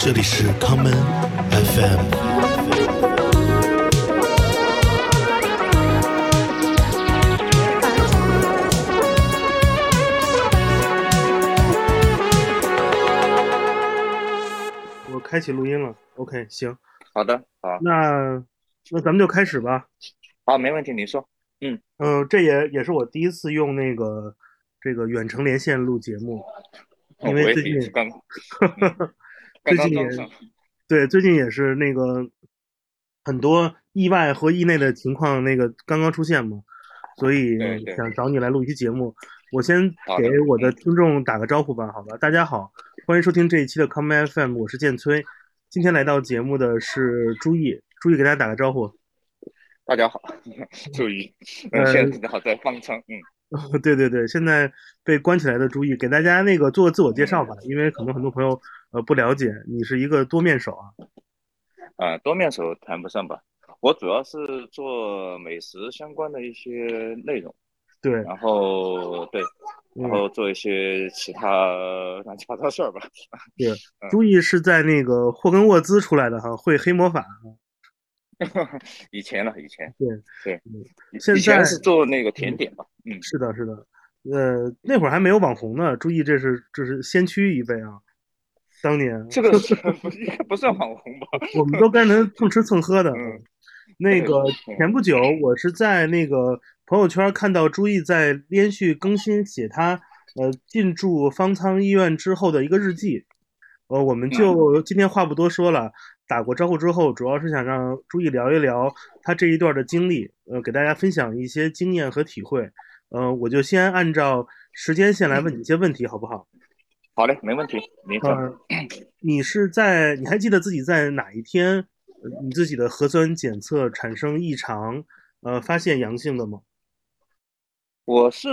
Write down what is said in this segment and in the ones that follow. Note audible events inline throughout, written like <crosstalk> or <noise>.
这里是康门 FM。我开启录音了，OK，行，好的，好，那那咱们就开始吧。好，没问题，你说。嗯嗯、这也也是我第一次用那个这个远程连线录节目，因为最近 <laughs> 最近也对最近也是那个很多意外和意内的情况那个刚刚出现嘛，所以想找你来录一期节目。我先给我的听众打个招呼吧，好吧？大家好，欢迎收听这一期的 Come FM，我是建崔。今天来到节目的是朱毅，朱毅给大家打个招呼。大家好，<laughs> 注意，呃嗯，现在正好在方舱，嗯，<laughs> 对对对，现在被关起来的朱毅，给大家那个做个自我介绍吧，因为可能很多朋友呃不了解，你是一个多面手啊。啊，多面手谈不上吧，我主要是做美食相关的一些内容，对，然后对，然嗯，后做一些其他乱七八糟事儿吧，对，朱毅是在那个霍根沃兹出来的哈，会黑魔法。<laughs> 以前了，以前，对对嗯，以现在是做那个甜点吧，嗯，是的，是的，呃，那会儿还没有网红呢，朱毅这是这是先驱一辈啊。当年这个是 <laughs> 不应该不算网红吧？<laughs> 我们都跟人蹭吃蹭喝的。嗯那个前不久，我是在那个朋友圈看到朱毅在连续更新写他呃进驻方舱医院之后的一个日记。呃，我们就今天话不多说了，打过招呼之后，主要是想让朱毅聊一聊他这一段的经历，呃，给大家分享一些经验和体会。呃，我就先按照时间线来问你一些问题，好不好？好嘞，没问题，你说。呃，你是在你还记得自己在哪一天，呃你自己的核酸检测产生异常，呃，发现阳性的吗？我是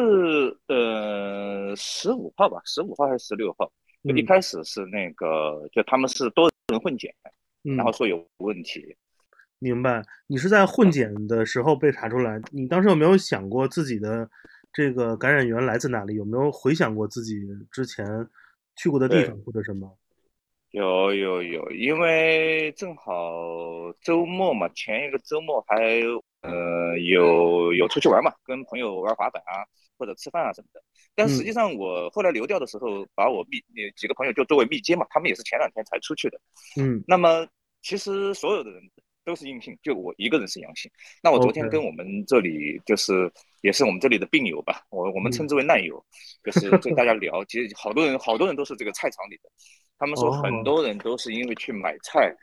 呃十五号吧，十五号还是十六号？就一嗯开始是那个，就他们是多人混检，嗯，然后说有问题。明白。你是在混检的时候被查出来，你当时有没有想过自己的这个感染源来自哪里？有没有回想过自己之前去过的地方或者什么？有有有，因为正好周末嘛，前一个周末还呃有有出去玩嘛，跟朋友玩滑板啊，或者吃饭啊什么的。但实际上我后来流调的时候，把我密呃几个朋友就作为密接嘛，他们也是前两天才出去的。嗯那么其实所有的人都是阴性，就我一个人是阳性。那我昨天跟我们这里就是也是我们这里的病友吧，我我们称之为难友，就是跟大家聊，其实好多人好多人都是这个菜场里的，他们说哦。很多人都是因为去买菜，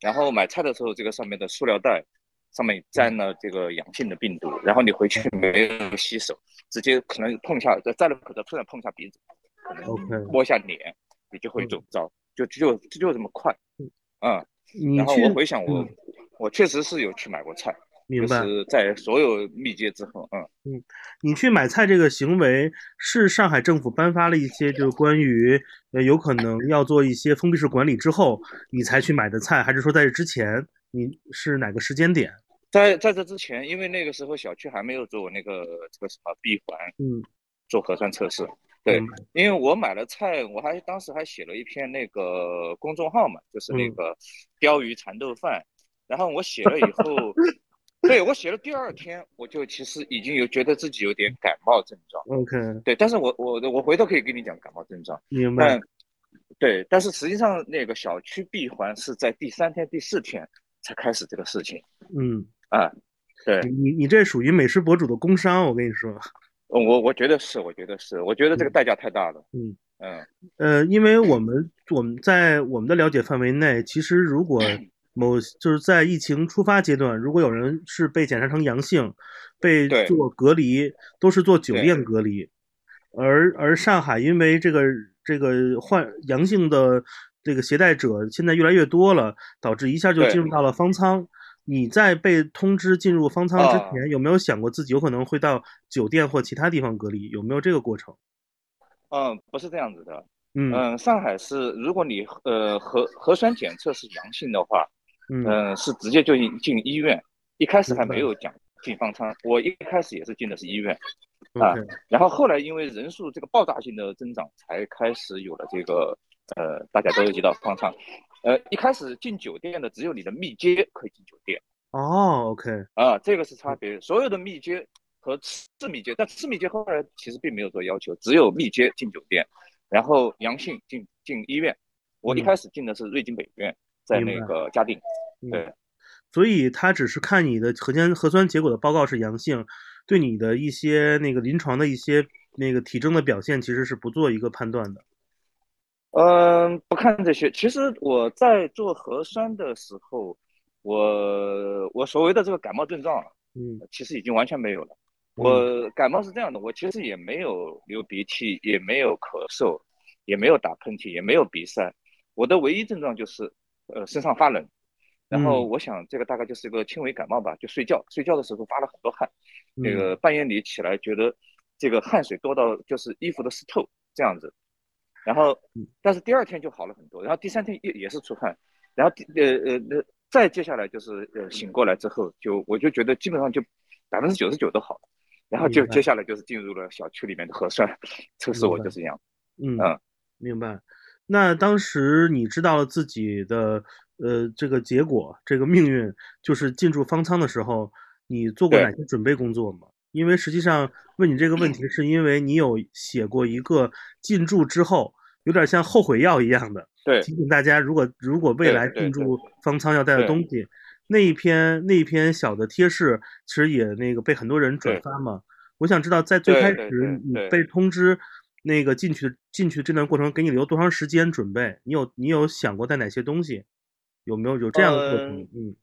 然后买菜的时候这个上面的塑料袋。上面沾了这个阳性的病毒，然后你回去没有洗手，直接可能碰一下，摘了口罩突然碰一下鼻子，可能摸一下脸，你就会嗯。中招，就就就就这么快，嗯。你然后我回想我，嗯我确实是有去买过菜，明白。就是在所有密接之后，嗯，你去买菜这个行为是上海政府颁发了一些就是关于呃有可能要做一些封闭式管理之后你才去买的菜，还是说在这之前你是哪个时间点？在在这之前，因为那个时候小区还没有做那个这个什么闭环嗯，做核酸测试，对，因为我买了菜，我还当时还写了一篇那个公众号嘛，就是那嗯个鲷鱼蚕豆饭，然后我写了以后，<laughs> 对我写了第二天，我就其实已经有觉得自己有点感冒症状，OK，对，但是我我我回头可以跟你讲感冒症状。明白。对，但是实际上那个小区闭环是在第三天、第四天才开始这个事情嗯，啊。对，你你这属于美食博主的工伤，我跟你说。我我觉得是，我觉得是，我觉得这个代价太大了。嗯嗯呃，因为我们我们在我们的了解范围内，其实如果 <clears throat> 某就是在疫情出发阶段，如果有人是被检查成阳性，被做隔离，都是做酒店隔离。而而上海因为这个这个患阳性的这个携带者现在越来越多了，导致一下就进入到了方舱。你在被通知进入方舱之啊前，有没有想过自己有可能会到酒店或其他地方隔离？有没有这个过程？嗯，不是这样子的。嗯嗯，上海是如果你呃核核酸检测是阳性的话，嗯嗯，是直接就进进医院。一开始还没有讲进方舱，我一开始也是进的是医院。啊然后后来因为人数这个爆炸性的增长，才开始有了这个呃，大家都提到方舱。呃，一开始进酒店的只有你的密接可以进酒店。哦，OK，啊，这个是差别。所有的密接和次密接，但次密接后来其实并没有做要求，只有密接进酒店，然后阳性进进医院。我一开始进的是瑞金北院，在那个嘉定。对，所以他只是看你的核酸核酸结果的报告是阳性，对你的一些那个临床的一些那个体征的表现，其实是不做一个判断的。嗯，不看这些。其实我在做核酸的时候，我我所谓的这个感冒症状，嗯，其实已经完全没有了。我感冒是这样的，我其实也没有流鼻涕，也没有咳嗽，也没有打喷嚏，也没有鼻塞。我的唯一症状就是，呃，身上发冷。然后我想这个大概就是一个轻微感冒吧，就睡觉，睡觉的时候发了很多汗，那个半夜里起来觉得这个汗水多到就是衣服都湿透这样子。然后，但是第二天就好了很多，然后第三天也也是出汗，然后呃呃那再接下来就是呃醒过来之后，就我就觉得基本上就百分之九十九都好了，然后就接下来就是进入了小区里面的核酸 <laughs> 测试，我就是这样。嗯，明白。那当时你知道了自己的呃这个结果，这个命运就是进驻方舱的时候，你做过哪些准备工作吗？因为实际上问你这个问题，是因为你有写过一个进驻之后有点像后悔药一样的，对，提醒大家如果如果未来进驻方舱要带的东西，那一篇那一篇小的贴士其实也那个被很多人转发嘛。我想知道在最开始你被通知那个进去进去这段过程给你留多长时间准备？你有你有想过带哪些东西？有没有有这样的过程？嗯。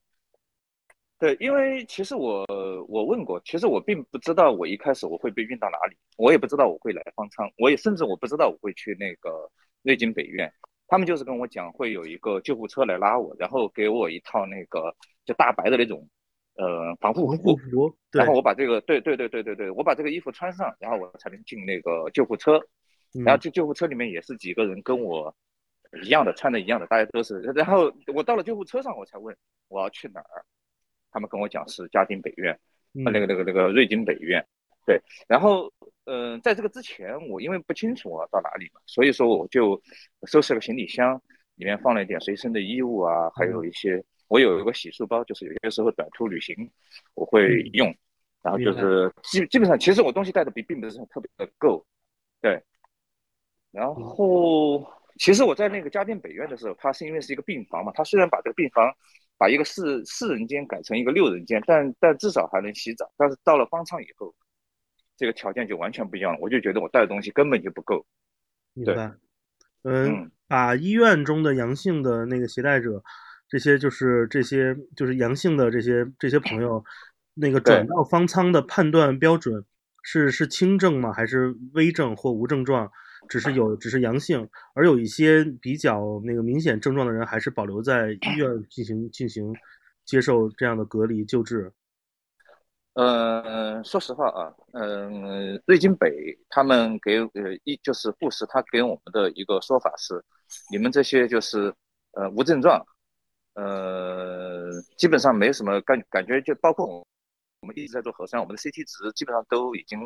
对，因为其实我我问过，其实我并不知道我一开始我会被运到哪里，我也不知道我会来方舱，我也甚至我不知道我会去那个瑞金北院，他们就是跟我讲会有一个救护车来拉我，然后给我一套那个就大白的那种呃防护服，然后我把这个对对对对对对，我把这个衣服穿上，然后我才能进那个救护车，然后这救护车里面也是几个人跟我一样的穿的一样的，大家都是，然后我到了救护车上我才问我要去哪儿。他们跟我讲是嘉定北院，那个那个那个瑞金北院，对。然后，嗯，在这个之前，我因为不清楚到哪里嘛，所以说我就收拾了行李箱，里面放了一点随身的衣物啊，还有一些我有一个洗漱包，就是有些时候短途旅行我会用。然后就是基基本上，其实我东西带的并并不是特别的够，对。然后，其实我在那个嘉定北院的时候，它是因为是一个病房嘛，它虽然把这个病房。把一个四四人间改成一个六人间，但但至少还能洗澡。但是到了方舱以后，这个条件就完全不一样了。我就觉得我带的东西根本就不够。明白。嗯，把医院中的阳性的那个携带者，这些就是这些就是阳性的这些这些朋友，那个转到方舱的判断标准是是轻症吗？还是危症或无症状？只是有，只是阳性，而有一些比较那个明显症状的人，还是保留在医院 <clears throat> 进行进行接受这样的隔离救治。嗯，说实话啊，嗯，瑞金北他们给呃一就是护士，他给我们的一个说法是，你们这些就是呃无症状，呃基本上没什么感感觉，就包括我。我们一直在做核酸，我们的 CT 值基本上都已经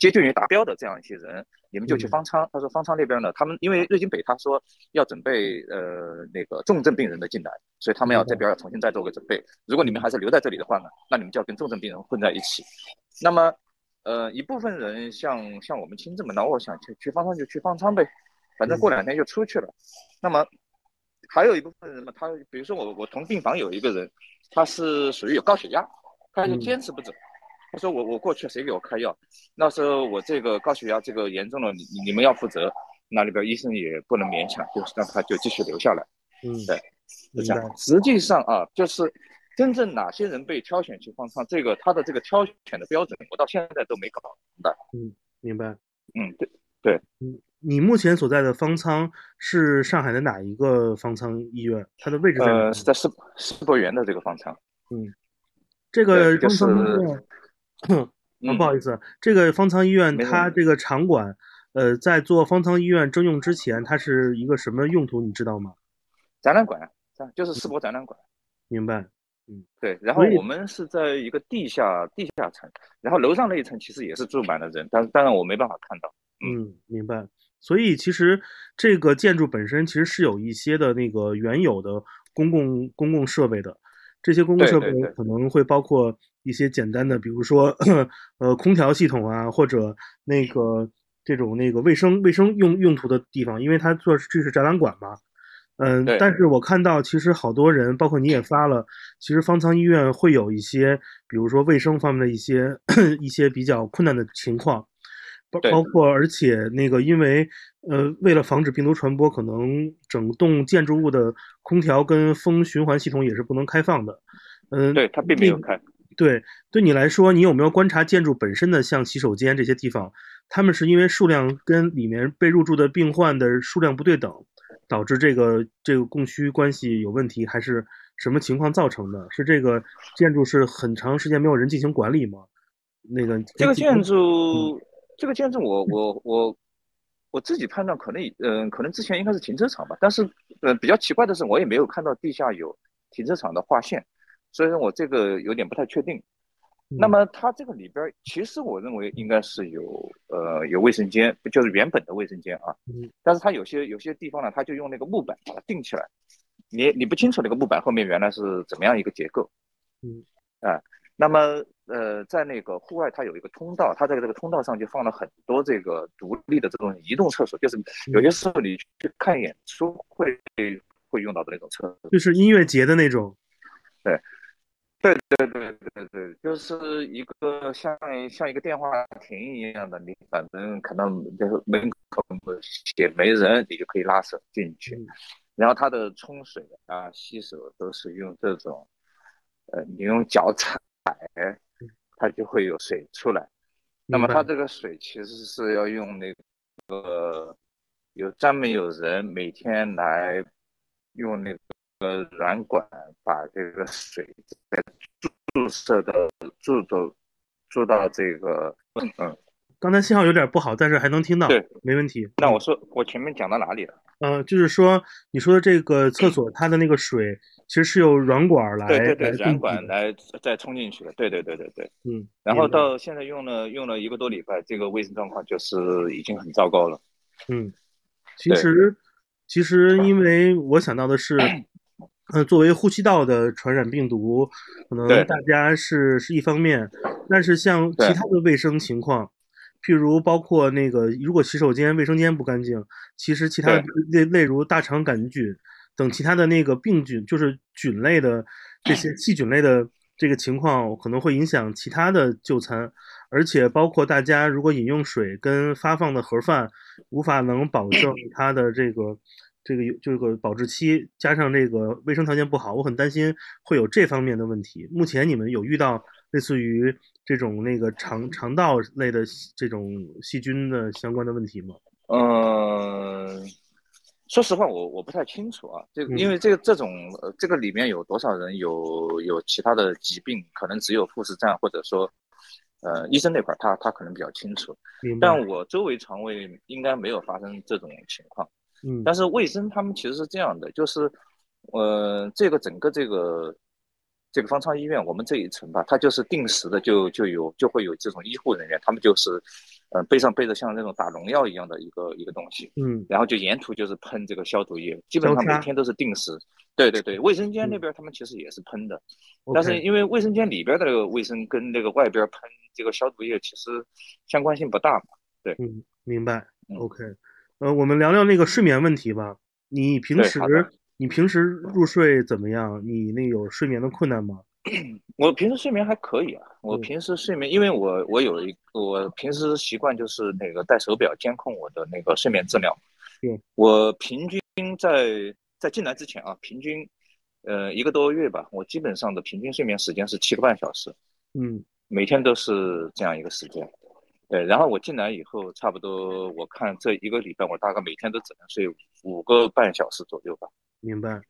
接近于达标的这样一些人，你们就去方舱。他说方舱那边呢，他们因为瑞金北他说要准备呃那个重症病人的进来，所以他们要这边要重新再做个准备。如果你们还是留在这里的话呢，那你们就要跟重症病人混在一起。那么呃一部分人像像我们轻症嘛，那我想去去方舱就去方舱呗，反正过两天就出去了。那么还有一部分人嘛，他比如说我我同病房有一个人，他是属于有高血压。他就坚持不走，他说我我过去谁给我开药？那时候我这个高血压这个严重了，你你们要负责，那里边医生也不能勉强，就是让他就继续留下来。嗯，对，是这样。实际上啊，就是真正哪些人被挑选去方舱，这个他的这个挑选的标准，我到现在都没搞明白。嗯，明白。嗯，对对。嗯，你目前所在的方舱是上海的哪一个方舱医院？它的位置在哪？呃，是在世世博园的这个方舱。嗯。这个方舱医院，<coughs> 不好意思，这个方舱医院它这个场馆，呃，在做方舱医院征用之前，它是一个什么用途？你知道吗？展览馆，就是世博展览馆。明白。嗯，对。然后我们是在一个地下地下层，然后楼上那一层其实也是住满了人，但是当然我没办法看到。嗯，明白。所以其实这个建筑本身其实是有一些的那个原有的公共公共设备的，这些公共设备可能会包括一些简单的，比如说 <coughs> 呃空调系统啊，或者那个这种那个卫生卫生用用途的地方，因为它做这是展览馆嘛。嗯，但是我看到其实好多人，包括你也发了，其实方舱医院会有一些，比如说卫生方面的一些 <coughs> 一些比较困难的情况，包包。括而且那个因为呃为了防止病毒传播，可能整栋建筑物的空调跟风循环系统也是不能开放的。嗯，对，它并没有开。对，对你来说，你有没有观察建筑本身的像洗手间这些地方，他们是因为数量跟里面被入住的病患的数量不对等？导致这个这个供需关系有问题，还是什么情况造成的？是这个建筑是很长时间没有人进行管理吗？那个这个建筑，这个建筑，我我我我自己判断，可能嗯，可能之前应该是停车场吧。但是呃，比较奇怪的是，我也没有看到地下有停车场的划线，所以说我这个有点不太确定。那么它这个里边，其实我认为应该是有呃有卫生间，就是原本的卫生间啊。嗯。但是它有些有些地方呢，它就用那个木板把它钉起来，你你不清楚那个木板后面原来是怎么样一个结构。嗯。啊，那么呃，在那个户外它有一个通道，它在这个通道上就放了很多这个独立的这种移动厕所，就是有些时候你去看演出会会用到的那种厕所，就是音乐节的那种。对。对对对对对，就是一个像像一个电话亭一样的，你反正可能就是门口也没人，你就可以拉手进去。然后它的冲水啊、洗手都是用这种，呃，你用脚踩，它就会有水出来。那么它这个水其实是要用那个有专门有人每天来用那个。呃，软管把这个水在注射的注到注到这个，嗯，刚才信号有点不好，但是还能听到，对，没问题。那我说我前面讲到哪里了？呃，就是说你说的这个厕所，它的那个水其实是由软管来，对对对，软管来再冲进去的，对对对对对，嗯。然后到现在用了用了一个多礼拜，这个卫生状况就是已经很糟糕了。嗯，其实其实因为我想到的是。呃，作为呼吸道的传染病毒，可能大家是是一方面，但是像其他的卫生情况，譬如包括那个，如果洗手间、卫生间不干净，其实其他类例如大肠杆菌等其他的那个病菌，就是菌类的这些 <clears throat> 细菌类的这个情况，可能会影响其他的就餐，而且包括大家如果饮用水跟发放的盒饭无法能保证 <clears throat> 它的这个。这个有这个保质期，加上这个卫生条件不好，我很担心会有这方面的问题。目前你们有遇到类似于这种那个肠肠道类的这种细菌的相关的问题吗？嗯，说实话，我我不太清楚啊。这个因为这个这种这个里面有多少人有有其他的疾病，可能只有护士站或者说呃医生那块他他可能比较清楚。但我周围床位应该没有发生这种情况。嗯，但是卫生他们其实是这样的，就是，呃，这个整个这个这个方舱医院，我们这一层吧，它就是定时的就就有就会有这种医护人员，他们就是，呃，背上背着像那种打农药一样的一个一个东西，嗯，然后就沿途就是喷这个消毒液，基本上每天都是定时。对对对，卫生间那边他们其实也是喷的，但是因为卫生间里边的那个卫生跟那个外边喷这个消毒液其实相关性不大嘛。对，嗯，明白。OK。呃，我们聊聊那个睡眠问题吧。你平时你平时入睡怎么样？你那有睡眠的困难吗？<clears throat> 我平时睡眠还可以啊。我平时睡眠，因为我我有一我平时习惯就是那个戴手表监控我的那个睡眠质量。对，我平均在在进来之前啊，平均呃一个多月吧，我基本上的平均睡眠时间是七个半小时。嗯，每天都是这样一个时间。对，然后我进来以后，差不多我看这一个礼拜，我大概每天都只能睡五个半小时左右吧。明白。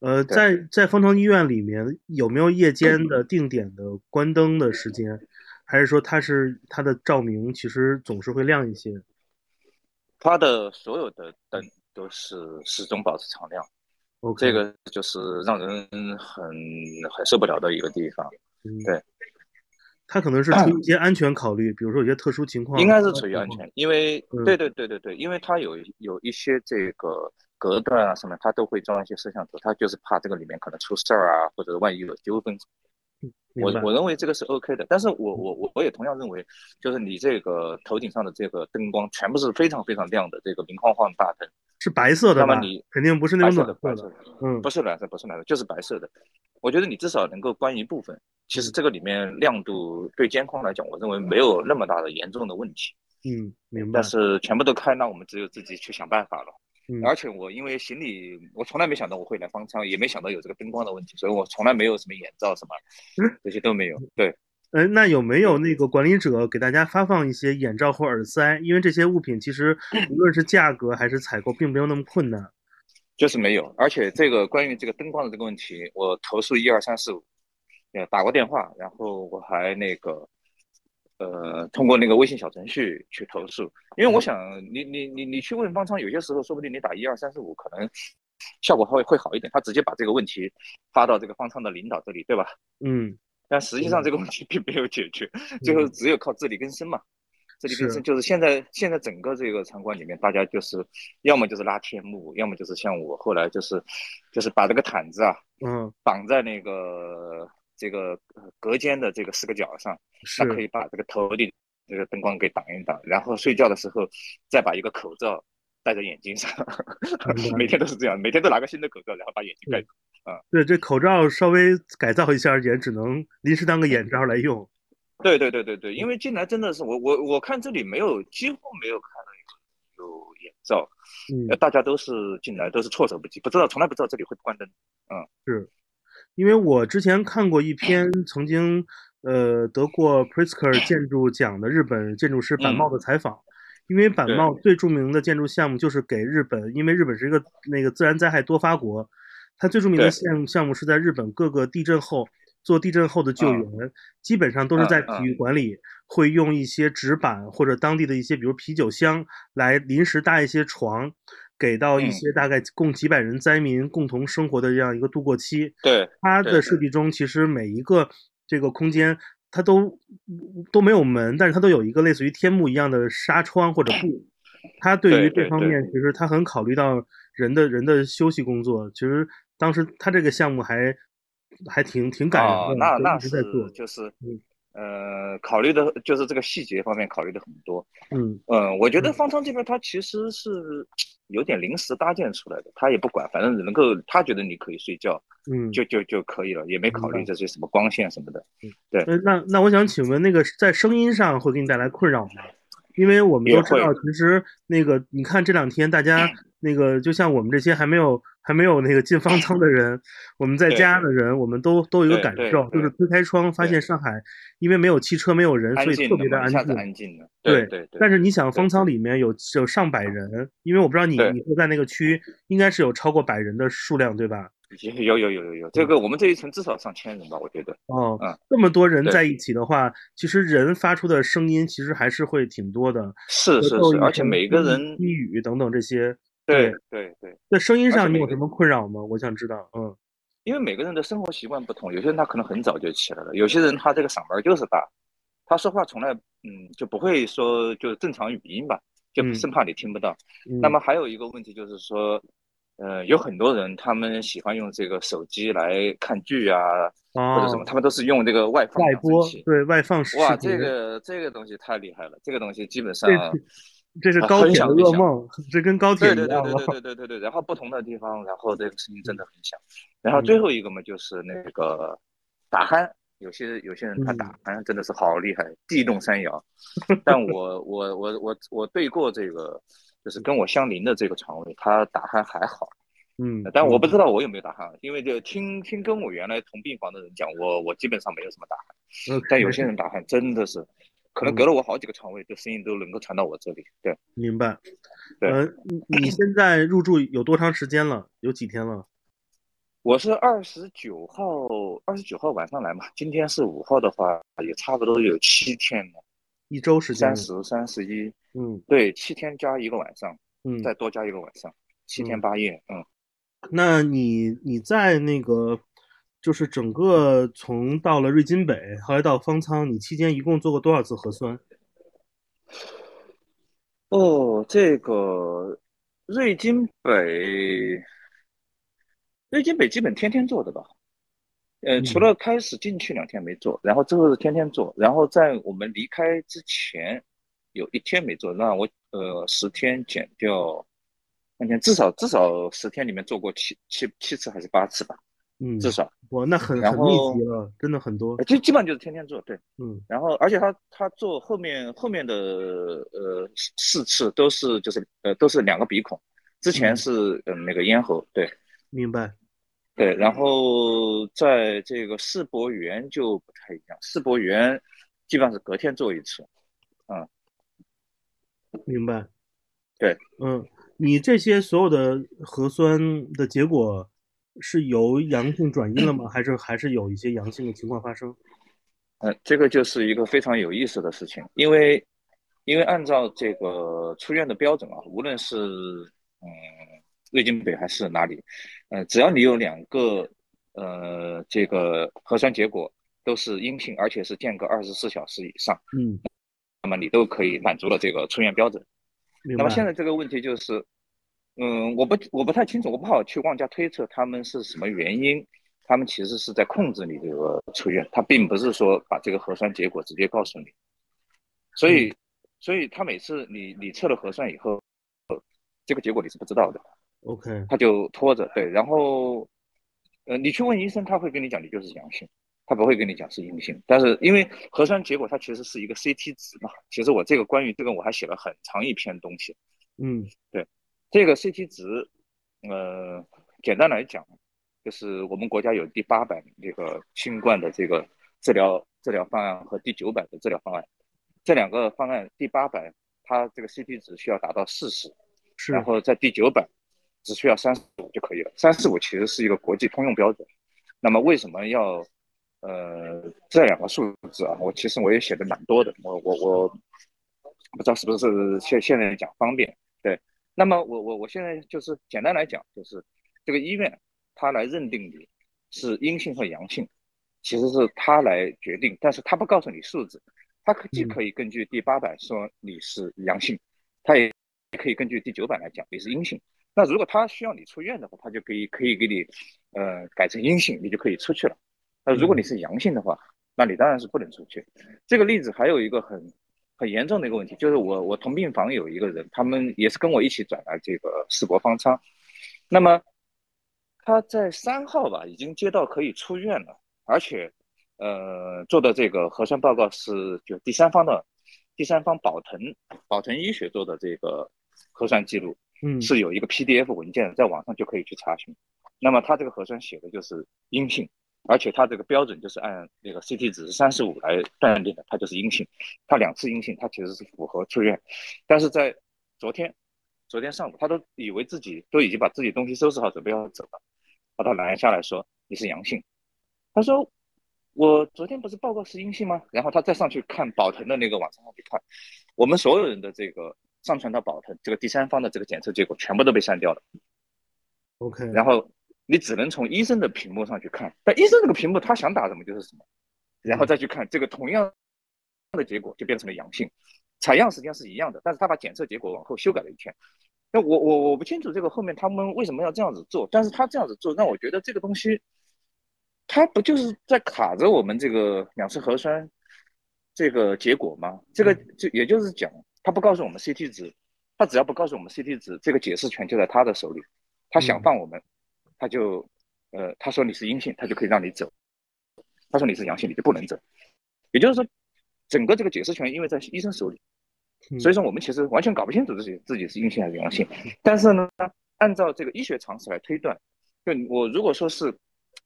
呃，在在方舱医院里面有没有夜间的定点的关灯的时间，还是说它是它的照明其实总是会亮一些？它的所有的灯都是始终保持常亮。OK，这个就是让人很很受不了的一个地方。对。它可能是出于一些安全考虑，比如说有些特殊情况，应该是出于安全，因为嗯对对对对对，因为它有有一些这个隔断啊什么，它都会装一些摄像头，它就是怕这个里面可能出事儿啊，或者万一有纠纷。我我认为这个是 OK 的，但是我我我我也同样认为，就是你这个头顶上的这个灯光全部是非常非常亮的这个明晃晃的大灯，是白色的吧？那么你肯定不是那白种色的白色暖色的，嗯不是蓝色，不是蓝色，就是白色的。我觉得你至少能够关一部分。其实嗯这个里面亮度对监控来讲，我认为没有那么大的严重的问题。嗯，明白但。是全部都开，那我们只有自己去想办法了。嗯而且我因为行李，我从来没想到我会来方舱，也没想到有这个灯光的问题，所以我从来没有什么眼罩什么嗯这些都没有。对，呃，那有没有那个管理者给大家发放一些眼罩或耳塞？因为这些物品其实无论是价格还是采购，并没有那么困难。就是没有。而且这个关于这个灯光的这个问题，我投诉一二三四五，呃，打过电话，然后我还那个，呃，通过那个微信小程序去投诉，因为我想你你你你去问方舱，有些时候说不定你打一二三四五可能效果会会好一点，他直接把这个问题发到这个方舱的领导这里，对吧？嗯但实际上这个问题并没有解决，最后。只有靠自力更生嘛。自力更生就是现在现在整个这个场馆里面，大家就是要么就是拉天幕，要么就是像我后来就是就是把这个毯子啊嗯，绑在那个这个呃隔间的这个四个角上，是那可以把这个头顶这个灯光给挡一挡，然后睡觉的时候再把一个口罩戴在眼睛上，<laughs> 每天都是这样，每天都拿个新的口罩，然后把眼睛盖住。对，这口罩稍微改造一下，也只能临时当个眼罩来用。对对对对对，因为进来真的是我我我看这里没有几乎没有看到有有眼罩，大家都是进来都是措手不及，不知道从来不知道这里会关灯。因为我之前看过一篇曾经呃得过 Pritzker 建筑奖的日本建筑师板茂的采访。因为板对。茂最著名的建筑项目就是给日本，因为日本是一个那个自然灾害多发国，它最著名的对。项项目是在日本各个地震后做地震后的救嗯援，基本上都是在体育馆里会用一些纸板或者当地的一些，比如啤酒箱来临时搭一些床，给到一嗯些大概共几百人灾民共同生活的这样一个度过期。对它的设计中，其实每一个这个空间它都都没有门，但是它都有一个类似于天幕一样的纱窗或者布。它对于这方面，其实它很考虑到人的人的休息工作。其实当时他这个项目还还挺挺感人哦的，，就那那一直在做是。就是嗯呃考虑的就是这个细节方面考虑的很多。嗯嗯，我觉得嗯方舱这边它其实是有点临时搭建出来的，他也不管，反正能够他觉得你可以睡觉，嗯，就就就可以了，也没考虑这些什么光线什么的。对，那那我想请问，那个在声音上会给你带来困扰吗？因为我们也都知道，其实那个你看这两天大家那个，就像我们这些还没有还没有那个进方舱的人，我们在家的人，我们都都有一个感受，就是推开窗发现上海因为没有汽车没有人，所以特别的安静。安静的。对对对。但是你想，方舱里面有有上百人，因为我不知道你你会在那个区，应该是有超过百人的数量，对吧？有有有有有，这个我们这一层至少上千人吧，我觉得。哦嗯，这么多人在一起的话，其实人发出的声音其实还是会挺多的。是是是，而且每个人低语等等这些，对对对，在声音上你有什么困扰吗？我想知道。嗯因为每个人的生活习惯不同，有些人他可能很早就起来了，有些人他这个嗓门就是大，他说话从来嗯就不会说就正常语音吧，就嗯生怕你听不到。嗯，那么还有一个问题就是说，呃，有很多人他们喜欢用这个手机来看剧啊，或者什么，哦，他们都是用这个外放外播。对外放视哇，这个这个东西太厉害了，这个东西基本上这这是高铁的噩梦，这跟高铁对对对对。对对对对对，然后不同的地方，然后这个声音真的很响。然后最后一个嘛，就是那个打鼾，有些有些人他打鼾真的是好厉害，地动山摇。但我我我我我对过这个，就是跟我相邻的这个床位，他打鼾还好，嗯，但我不知道我有没有打鼾，因为就听听跟我原来同病房的人讲，我我基本上没有什么打鼾，嗯，但有些人打鼾真的是。可能隔了我好几个床位，这声音都能够传到我这里。对，明白。对呃，你你现在入住有多长时间了？有几天了？我是二十九号，二十九号晚上来嘛，今天是五号的话，也差不多有七天了，一周时间了。三十、三十一，嗯对，七天加一个晚上，嗯，再多加一个晚上，七天嗯八夜，嗯，那你你在那个就是整个从到了瑞金北，后来到方舱，你期间一共做过多少次核酸？哦，这个瑞金北，瑞金北基本天天做的吧？呃，除嗯了开始进去两天没做，然后之后是天天做，然后在我们离开之前有一天没做，那我呃十天减掉三天，至少至少十天里面做过七七七次还是八次吧，至嗯，少。哇，那很然很密集了，真的很多。就基基本上就是天天做，对。嗯然后而且他他做后面后面的呃四四次都是就是呃都是两个鼻孔，之前嗯，是嗯、呃那个咽喉，对。明白对，然后在这个世博园就不太一样，世博园基本上是隔天做一次，嗯，明白。对，嗯，你这些所有的核酸的结果是由阳性转阴了吗？还是还是有一些阳性的情况发生？呃，这个就是一个非常有意思的事情，因为因为按照这个出院的标准啊，无论是嗯瑞金北还是哪里，呃，只要你有两个呃这个核酸结果都是阴性，而且是间隔二十四小时以上，嗯，那么你都可以满足了这个出院标准。那么现在这个问题就是，嗯，我不我不太清楚，我不好去妄加推测他们是什么原因。他们其实是在控制你这个出院，他并不是说把这个核酸结果直接告诉你。所嗯以，所以他每次你你测了核酸以后，这个结果你是不知道的，，OK，他就拖着对，然后，呃，你去问医生，他会跟你讲你就是阳性，他不会跟你讲是阴性。但是因为核酸结果它其实是一个 CT 值嘛，其实我这个关于这个我还写了很长一篇东西。嗯对，这个 CT 值，呃，简单来讲，就是我们国家有第八版这个新冠的这个治疗治疗方案和第九版的治疗方案，这两个方案第八版它这个 CT 值需要达到四十，然后在第九版只需要三十五就可以了。三十五其实是一个国际通用标准。那么为什么要呃这两个数字啊？我其实我也写的蛮多的，我我我不知道是不是现现在讲方便。对，那么我我我现在就是简单来讲，就是这个医院他来认定你是阴性和阳性，其实是他来决定，但是他不告诉你数字，他可既嗯可以根据第八版说你是阳性，他也可以根据第九版来讲你是阴性。那如果他需要你出院的话，他就可以可以给你呃改成阴性，你就可以出去了。那如果你嗯是阳性的话，那你当然是不能出去。这个例子还有一个很很严重的一个问题，就是我我同病房有一个人，他们也是跟我一起转来这个世博方舱，那么他在三号吧，已经接到可以出院了，而且呃做的这个核酸报告是就第三方的第三方宝腾宝腾医学做的这个核酸记录嗯是有一个 PDF 文件，在网上就可以去查询。那么他这个核酸写的就是阴性，而且他这个标准就是按那个 CT 值是三十五来断定的，他就是阴性。他两次阴性，他其实是符合出院。但是在昨天，昨天上午，他都以为自己都已经把自己东西收拾好，准备要走了，把他拦下来说你是阳性。他说我昨天不是报告是阴性吗？然后他再上去看宝腾的那个网站上去看，我们所有人的这个上传到宝腾这个第三方的这个检测结果全部都被删掉了。，OK，然后你只能从医生的屏幕上去看，但医生这个屏幕他想打什么就是什么，然后再去看这个同样的结果就变成了阳性，采样时间是一样的，但是他把检测结果往后修改了一天。那我我我不清楚这个后面他们为什么要这样子做，但是他这样子做让我觉得这个东西，他不就是在卡着我们这个两次核酸这个结果吗？这个就也就是讲，他不告诉我们 CT 值，他只要不告诉我们 CT 值，这个解释权就在他的手里。他想放我们，他就呃他说你是阴性，他就可以让你走；他说你是阳性，你就不能走。也就是说，整个这个解释权因为在医生手里，嗯所以说我们其实完全搞不清楚自己自己是阴性还是阳性。但是呢，按照这个医学常识来推断，就我如果说是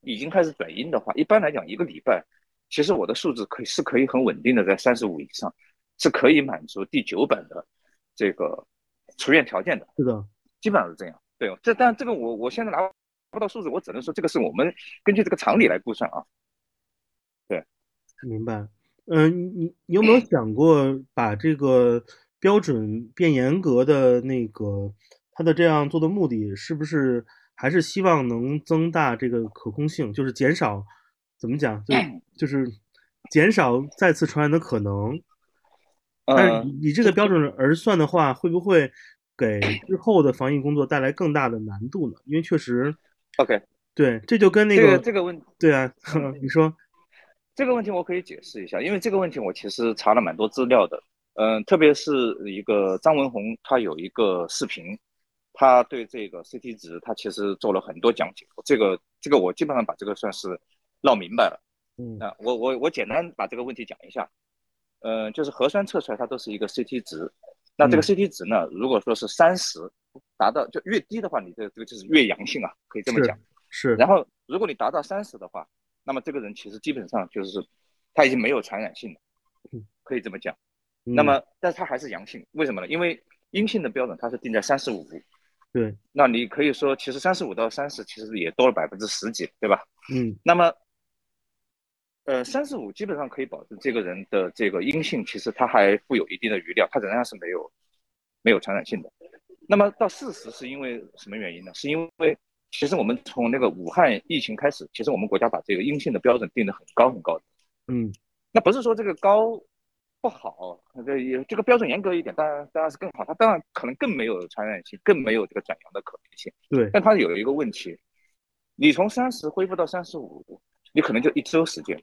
已经开始转阴的话，一般来讲一个礼拜，其实我的数字可以是可以很稳定的在三十五以上，是可以满足第九版的这个出院条件的。是的，基本上是这样。对，这但这个我我现在拿不到数字，我只能说这个是我们根据这个常理来估算啊。对，明白。嗯，你你有没有想过把这个标准变严格的那个，它的这样做的目的是不是还是希望能增大这个可控性，就是减少怎么讲，就 <clears throat> 就是减少再次传染的可能。但是以以这个标准而算的话，会不会给之后的防疫工作带来更大的难度呢？因为确实，OK，对，这就跟那个这个问对啊，<laughs> 你说。这个问题我可以解释一下，因为这个问题我其实查了蛮多资料的，嗯，特别是一个张文宏，他有一个视频，他对这个 CT 值他其实做了很多讲解，这个这个我基本上把这个算是闹明白了，嗯，那我我我简单把这个问题讲一下。呃，就是核酸测出来它都是一个 CT 值，那这个 CT 值呢，如果说是三十，达到就越低的话，你的这个就是越阳性啊，可以这么讲。是。然后如果你达到三十的话，那么这个人其实基本上就是他已经没有传染性了，可以这么讲。那么，但是他还是阳性，为什么呢？因为阴性的标准它是定在三十五。对。那你可以说，其实三十五到三十其实也多了百分之十几，对吧？嗯。那么。呃，三十五基本上可以保证这个人的这个阴性，其实他还负有一定的余量，他仍然是没有没有传染性的。那么到四十是因为什么原因呢？是因为其实我们从那个武汉疫情开始，其实我们国家把这个阴性的标准定得很高很高的。嗯，那不是说这个高不好，这也这个标准严格一点，当然当然是更好。它当然可能更没有传染性，更没有这个转阳的可能性。对，但它有一个问题，你从三十恢复到三十五，你可能就一周时间。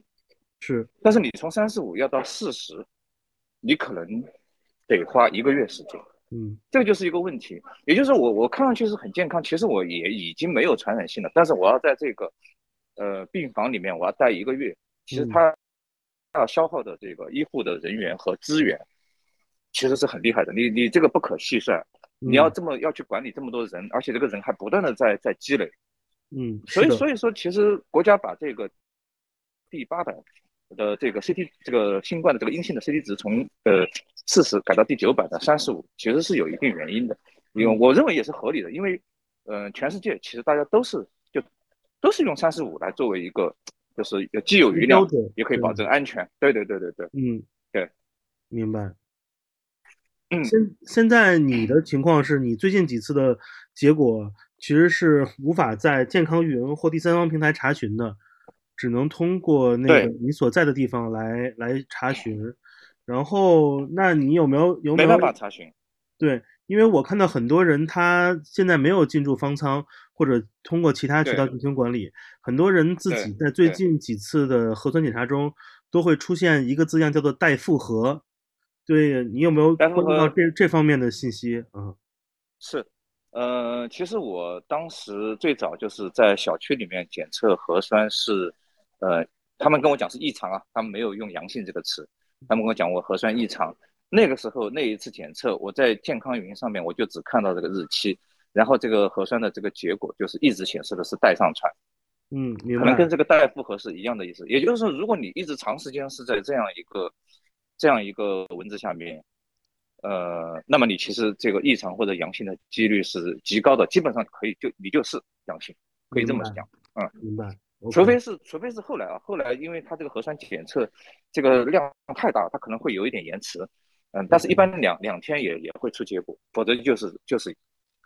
是，但是你从三十五要到四十，你可能得花一个月时间。嗯，这个就是一个问题。也就是我我看上去是很健康，其实我也已经没有传染性了。但是我要在这个呃病房里面，我要待一个月，其实他要消耗的这个医护的人员和资源，其实是很厉害的。你你这个不可细算，你要这么要去管理这么多人，而且这个人还不断的在在积累。嗯，所以所以说，其实国家把这个第八百。的这个 CT 这个新冠的这个阴性的 CT 值从呃四十改到第九百的三十五，其实是有一定原因的，因为我认为也是合理的，因为呃全世界其实大家都是就都是用三十五来作为一个就是既有余量也可以保证安全，对对对对对，嗯。对，明白。嗯，现现在你的情况是你最近几次的结果其实是无法在健康云或第三方平台查询的。只能通过那个你所在的地方来来查询，然后那你有没有有没有没办法查询？对，因为我看到很多人他现在没有进驻方舱，或者通过其他渠道进行管理。很多人自己在最近几次的核酸检查中都会出现一个字样，叫做待复核。对你有没有关注到这这方面的信息？嗯，是，呃，其实我当时最早就是在小区里面检测核酸是。呃，他们跟我讲是异常啊，他们没有用阳性这个词，他们跟我讲我核酸异常。那个时候那一次检测，我在健康云上面我就只看到这个日期，然后这个核酸的这个结果就是一直显示的是带上传。嗯，可能跟这个带复合是一样的意思。也就是说，如果你一直长时间是在这样一个这样一个文字下面，呃，那么你其实这个异常或者阳性的几率是极高的，基本上可以就你就是阳性，可以这么讲。嗯，明白。除非是，除非是后来啊，后来因为他这个核酸检测这个量太大，他可能会有一点延迟，嗯，但是一般两两天也也会出结果，否则就是就是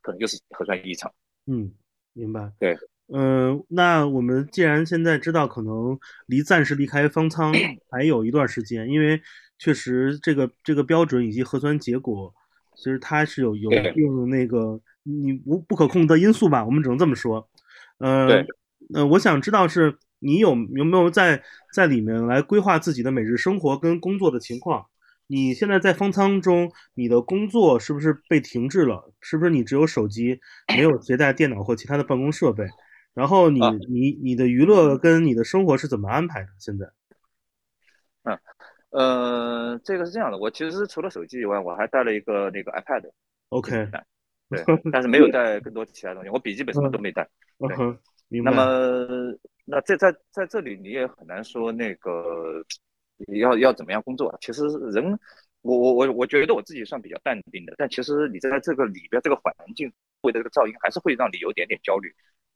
可能就是核酸异常。嗯，明白。对，嗯，那我们既然现在知道可能离暂时离开方舱 <coughs> 还有一段时间，因为确实这个这个标准以及核酸结果，其实它是有有一定那个你无不可控的因素吧，我们只能这么说。嗯。对。呃，我想知道是你有有没有在在里面来规划自己的每日生活跟工作的情况？你现在在方舱中，你的工作是不是被停滞了？是不是你只有手机，没有携带电脑或其他的办公设备？然后你你你的娱乐跟你的生活是怎么安排的？现在？嗯，呃，这个是这样的，我其实除了手机以外，我还带了一个那个 iPad。OK。对，但是没有带更多其他东西，我笔记本什么都没带。<laughs> 对。那么，那在在在这里你也很难说那个要要怎么样工作。其实人，我我我我觉得我自己算比较淡定的，但其实你在这个里边这个环境会的这个噪音还是会让你有点点焦虑。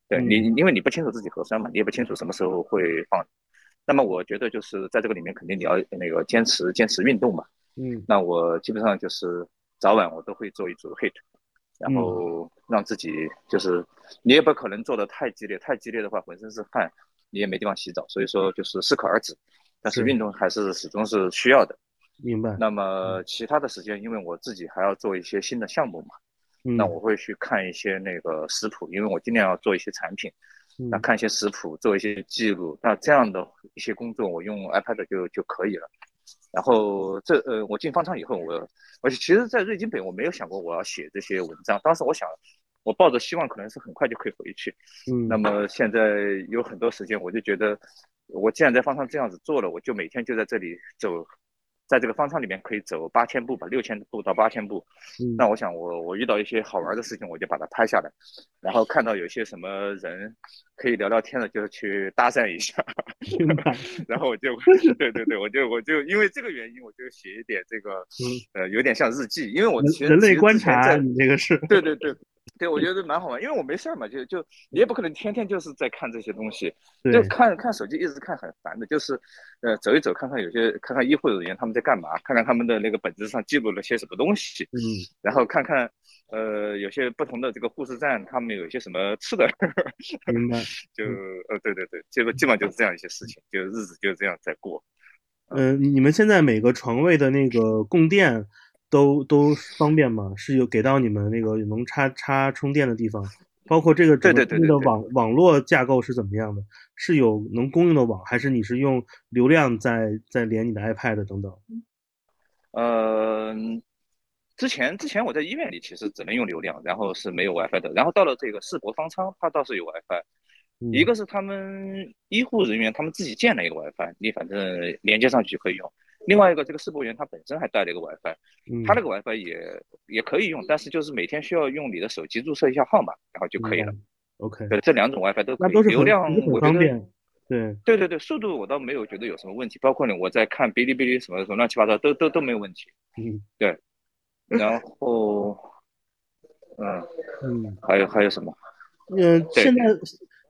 对你，因为你不清楚自己核酸嘛，你也不清楚什么时候会放。那么我觉得就是在这个里面肯定你要那个坚持坚持运动嘛。嗯。那我基本上就是早晚我都会做一组 hit。然后让自己就是你也不可能做的太激烈，太激烈的话浑身是汗，你也没地方洗澡，所以说就是适可而止。但是运动还是始终是需要的。明白。那么其他的时间，因为我自己还要做一些新的项目嘛，那我会去看一些那个食谱，因为我尽量要做一些产品，那看一些食谱，做一些记录。那这样的一些工作，我用 iPad 就就可以了。然后这呃，我进方舱以后，我而且其实，在瑞金北我没有想过我要写这些文章。当时我想，我抱着希望可能是很快就可以回去。嗯。那么现在有很多时间，我就觉得，我既然在方舱这样子做了，我就每天就在这里走。在这个方舱里面可以走八千步吧，六千步到八千步。那我想，我我遇到一些好玩的事情，我就把它拍下来，然后看到有些什么人可以聊聊天的，就去搭讪一下。<laughs> 然后我就，<laughs> 对对对，我就我就因为这个原因，我就写一点这个，呃，有点像日记，因为我其实人类观察，你这个是，对对对。对，我觉得蛮好玩，因为我没事儿嘛，就就你也不可能天天就是在看这些东西，就看看手机一直看很烦的，就是呃走一走看看有些看看医护人员他们在干嘛，看看他们的那个本子上记录了些什么东西，嗯，然后看看呃有些不同的这个护士站他们有一些什么吃的，明白？<laughs> 就呃对对对，基本基本上就是这样一些事情，就日子就这样在过。嗯，你们现在每个床位的那个供电？都都方便吗？是有给到你们那个能插插充电的地方，包括这个整个的网网络架构是怎么样的？是有能供应的网，还是你是用流量在在连你的 iPad 等等？呃，之前之前我在医院里其实只能用流量，然后是没有 WiFi 的。然后到了这个世博方舱，它倒是有 WiFi。一个是他们医护人员他们自己建了一个 WiFi，你反正连接上去就可以用。另外一个，这个世博园它本身还带了一个 WiFi，它那个 WiFi 也也可以用，但是就是每天需要用你的手机注册一下号码，然后就可以了。OK，对，这两种 WiFi 都可以，流量我觉得对对对对，速度我倒没有觉得有什么问题，包括呢我在看哔哩哔哩什么什么乱七八糟都都都没有问题。嗯，对，然后嗯嗯，还有还有什么？嗯，现在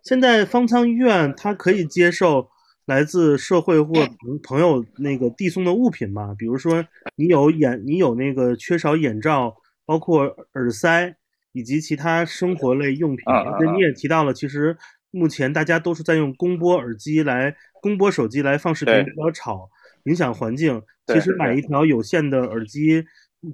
现在方舱医院它可以接受。来自社会或朋朋友那个递送的物品嘛，比如说你有眼，你有那个缺少眼罩，包括耳塞以及其他生活类用品。那你也提到了，其实目前大家都是在用公播耳机来公播手机来放视频，比较吵，影响环境。其实买一条有线的耳机，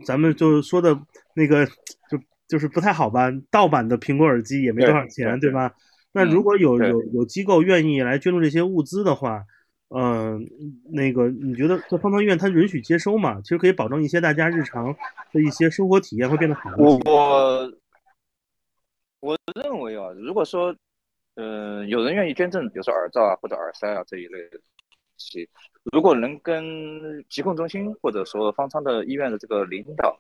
咱们就说的那个 <laughs> 就就是不太好吧？盗版的苹果耳机也没多少钱，对吧？那如果有有有机构愿意来捐助这些物资的话，嗯，那个你觉得这方舱医院它允许接收吗？其实可以保证一些大家日常的一些生活体验会变得好一些。我我认为啊，如果说嗯有人愿意捐赠，比如说耳罩啊或者耳塞啊这一类的东西，如果能跟疾控中心或者说方舱的医院的这个领导。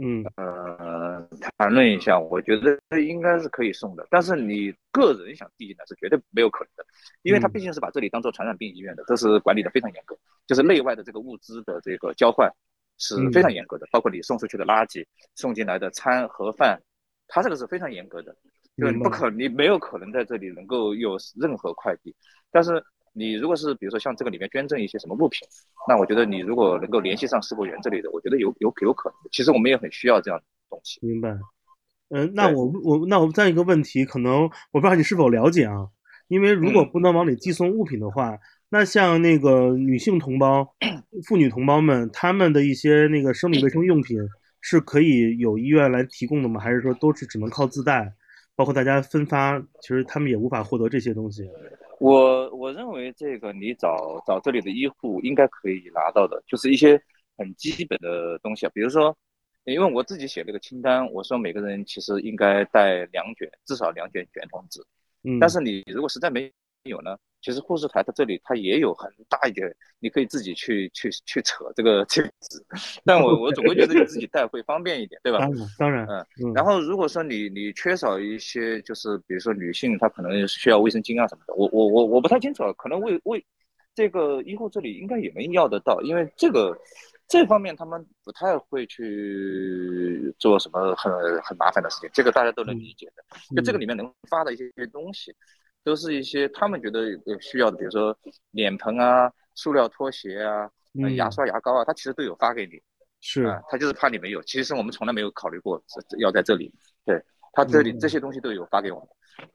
嗯。呃，谈论一下，我觉得应该是可以送的，但是你个人想递进来是绝对没有可能的，因为他毕竟是把这里当做传染病医院的，这是管理的非常严格，就是内外的这个物资的这个交换是非常严格的，包括你送出去的垃圾、送进来的餐盒饭，他这个是非常严格的，就不可你没有可能在这里能够有任何快递，但是。你如果是比如说像这个里面捐赠一些什么物品，那我觉得你如果能够联系上世博园这里的，我觉得有有有可能。其实我们也很需要这样的东西。明白。嗯，那我我那我再一个问题，可能我不知道你是否了解啊？因为如果不能往里寄送物品的话，那像那个女性同胞、<clears throat> 妇女同胞们，他们的一些那个生理卫生用品是可以有医院来提供的吗？还是说都是只能靠自带？包括大家分发，其实他们也无法获得这些东西。我我认为这个你找找这里的医护应该可以拿到的，就是一些很基本的东西啊，比如说，因为我自己写了个清单，我说每个人其实应该带两卷，至少两卷卷筒纸。嗯，但是你如果实在没有呢？其实护士台它这里它也有很大一点，你可以自己去去去扯这个这个纸，但我我总会觉得你自己带会方便一点，对吧？当然，嗯。然后如果说你你缺少一些，就是比如说女性她可能需要卫生巾啊什么的，我我我我不太清楚，可能卫卫这个医护这里应该也能要得到，因为这个这方面他们不太会去做什么很很麻烦的事情，这个大家都能理解的。就这个里面能发的一些东西。都是一些他们觉得有需要的，比如说脸盆啊、塑料拖鞋啊、牙刷、牙膏啊，他其实都有发给你。是啊，他就是怕你没有。其实我们从来没有考虑过要在这里，对他这里这些东西都有发给我们。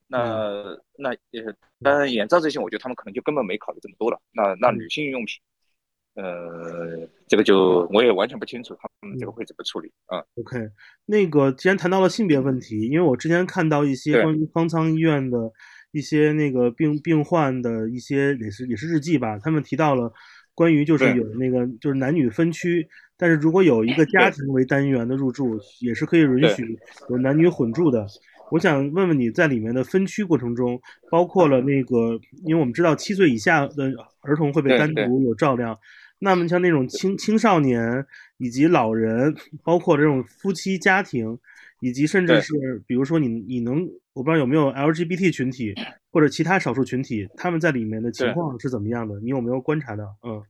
那那也当然眼罩这些，我觉得他们可能就根本没考虑这么多了。那那女性用品。呃，这个就我也完全不清楚他们这个会怎么处理啊。OK，那个既然谈到了性别问题，因为我之前看到一些关于方舱医院的一些那个病病患的一些也是也是日记吧，他们提到了关于就是有那个就是男女分区，但是如果有一个家庭为单元的入住，也是可以允许有男女混住的。我想问问你在里面的分区过程中，包括了那个，因为我们知道七岁以下的儿童会被单独有照料。那么像那种青青少年以及老人，包括这种夫妻家庭，以及甚至是比如说你你能我不知道有没有 LGBT 群体或者其他少数群体，他们在里面的情况是怎么样的？你有没有观察到？嗯，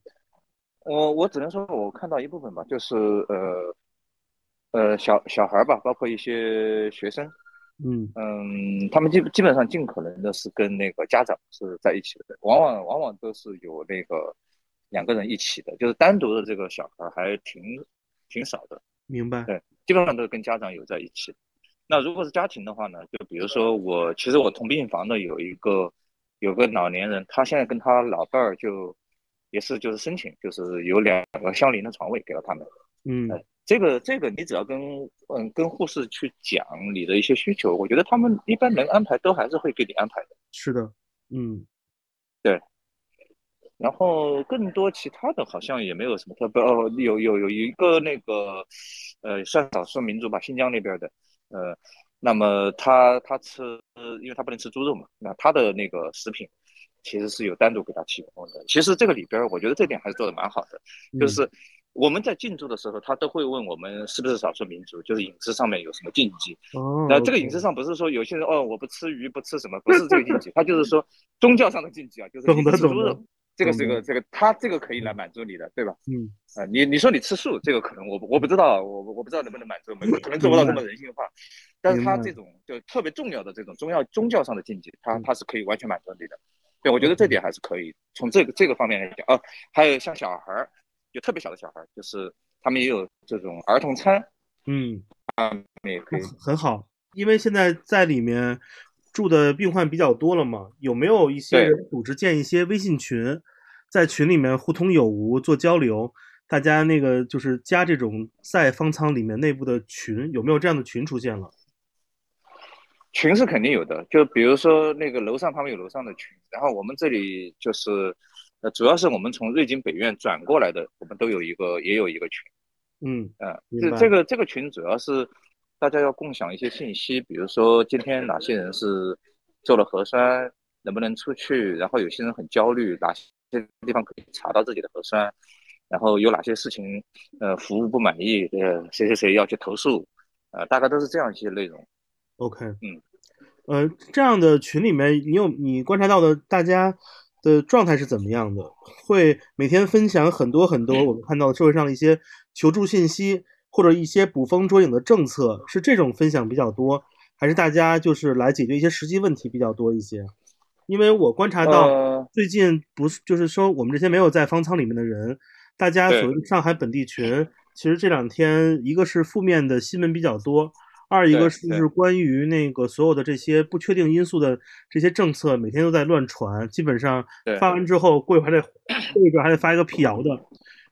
我我只能说我看到一部分吧，就是呃呃小小孩吧，包括一些学生，嗯嗯，他们基基本上尽可能的是跟那个家长是在一起的，往往往往都是有那个。两个人一起的，就是单独的这个小孩还挺挺少的。明白。对，基本上都是跟家长有在一起。那如果是家庭的话呢？就比如说我，其实我同病房的有一个有个老年人，他现在跟他老伴儿就也是就是申请，就是有两个相邻的床位给了他们。嗯，这个这个你只要跟嗯跟护士去讲你的一些需求，我觉得他们一般能安排都还是会给你安排的。是的，嗯，对。然后更多其他的好像也没有什么特别哦，有有有一个那个，呃，算少数民族吧，新疆那边的，呃，那么他他吃，因为他不能吃猪肉嘛，那他的那个食品其实是有单独给他提供的。其实这个里边，我觉得这点还是做的蛮好的，就是我们在进驻的时候，他都会问我们是不是少数民族，就是饮食上面有什么禁忌。哦，那这个饮食上不是说有些人哦我不吃鱼不吃什么，不是这个禁忌，他就是说宗教上的禁忌啊，就是不吃猪肉。这个是个这个，他这个可以来满足你的，对吧？嗯啊，你你说你吃素，这个可能我我不知道，我我不知道能不能满足，可能做不到这么人性化。但是他这种就特别重要的这种宗教宗教上的禁忌，他他是可以完全满足你的。对，我觉得这点还是可以。从这个这个方面来讲，啊，还有像小孩儿，就特别小的小孩儿，就是他们也有这种儿童餐，嗯啊，也可以很好，因为现在在里面。住的病患比较多了嘛？有没有一些人组织建一些微信群，在群里面互通有无做交流？大家那个就是加这种在方舱里面内部的群，有没有这样的群出现了？群是肯定有的，就比如说那个楼上他们有楼上的群，然后我们这里就是，呃，主要是我们从瑞金北院转过来的，我们都有一个也有一个群。嗯，呃，这这个这个群主要是。大家要共享一些信息，比如说今天哪些人是做了核酸，能不能出去？然后有些人很焦虑，哪些地方可以查到自己的核酸？然后有哪些事情，呃，服务不满意，呃，谁谁谁要去投诉？呃，大概都是这样一些内容。OK，嗯，呃，这样的群里面，你有你观察到的大家的状态是怎么样的？会每天分享很多很多我们看到社会上的一些求助信息。或者一些捕风捉影的政策是这种分享比较多，还是大家就是来解决一些实际问题比较多一些？因为我观察到最近不是就是说我们这些没有在方舱里面的人，大家所谓的上海本地群，其实这两天一个是负面的新闻比较多，二一个是关于那个所有的这些不确定因素的这些政策，每天都在乱传，基本上发完之后过一会儿还得过一阵还得发一个辟谣的。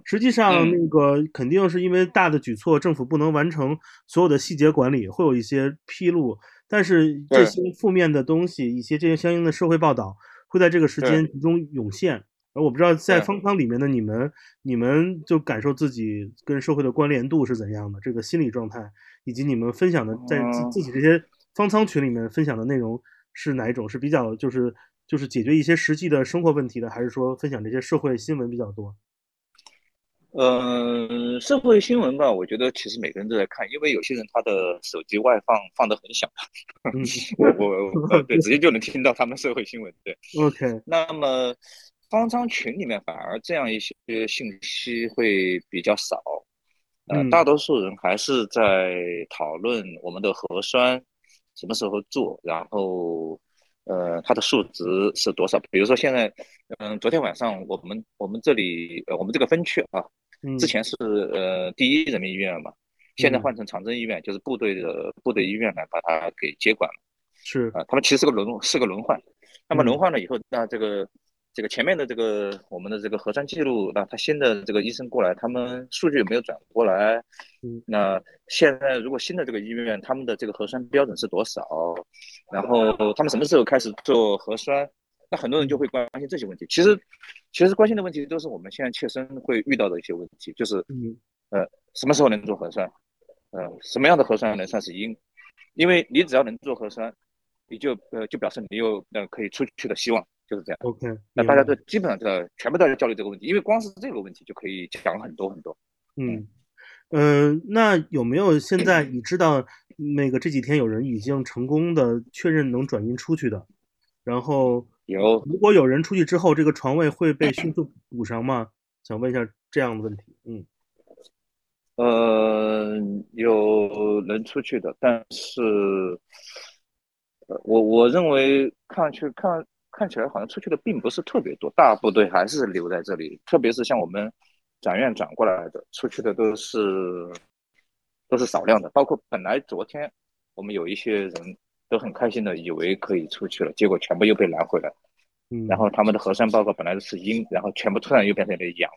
实际上，那个肯定是因为大的举措，政府不能完成所有的细节管理，会有一些披露。但是这些负面的东西，一些这些相应的社会报道，会在这个时间集中涌现。而我不知道在方舱里面的你们，你们就感受自己跟社会的关联度是怎样的，这个心理状态，以及你们分享的在自己这些方舱群里面分享的内容是哪一种？是比较就是就是解决一些实际的生活问题的，还是说分享这些社会新闻比较多？嗯，社会新闻吧，我觉得其实每个人都在看，因为有些人他的手机外放放的很响，<laughs> 我我 <laughs> 对直接就能听到他们社会新闻。对，OK。那么方舱群里面反而这样一些信息会比较少，呃，大多数人还是在讨论我们的核酸什么时候做，然后呃，它的数值是多少？比如说现在，嗯，昨天晚上我们我们这里呃我们这个分区啊。之前是呃第一人民医院嘛，现在换成长征医院，就是部队的部队医院来把它给接管了。是啊，他们其实是个轮是个轮换，那么轮换了以后，那这个这个前面的这个我们的这个核酸记录，那他新的这个医生过来，他们数据有没有转过来？嗯，那现在如果新的这个医院，他们的这个核酸标准是多少？然后他们什么时候开始做核酸？那很多人就会关心这些问题。其实，其实关心的问题都是我们现在切身会遇到的一些问题，就是，呃，什么时候能做核酸？呃，什么样的核酸能算是阴？因为你只要能做核酸，你就呃就表示你有呃可以出去的希望，就是这样。OK，那大家都基本上在全部都在交流这个问题，因为光是这个问题就可以讲很多很多。嗯嗯，那有没有现在你知道那个这几天有人已经成功的确认能转阴出去的？然后有，如果有人出去之后，这个床位会被迅速补上吗？想问一下这样的问题。嗯，呃，有人出去的，但是，呃，我我认为看去看看起来好像出去的并不是特别多，大部队还是留在这里，特别是像我们转院转过来的，出去的都是都是少量的，包括本来昨天我们有一些人。都很开心的，以为可以出去了，结果全部又被拦回来。嗯，然后他们的核酸报告本来是阴，然后全部突然又变成了阳，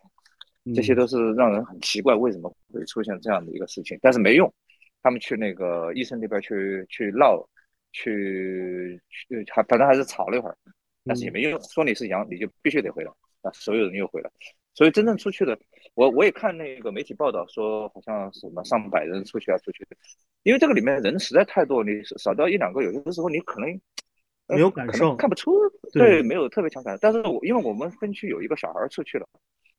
这些都是让人很奇怪，为什么会出现这样的一个事情？但是没用，他们去那个医生那边去去闹，去去还反正还是吵了一会儿，但是也没用，说你是阳，你就必须得回来，啊，所有人又回来。所以真正出去的，我我也看那个媒体报道说，好像什么上百人出去啊，出去，因为这个里面人实在太多，你少掉一两个，有些的时候你可能没有感受，看不出，对，没有特别强感。但是我因为我们分区有一个小孩出去了，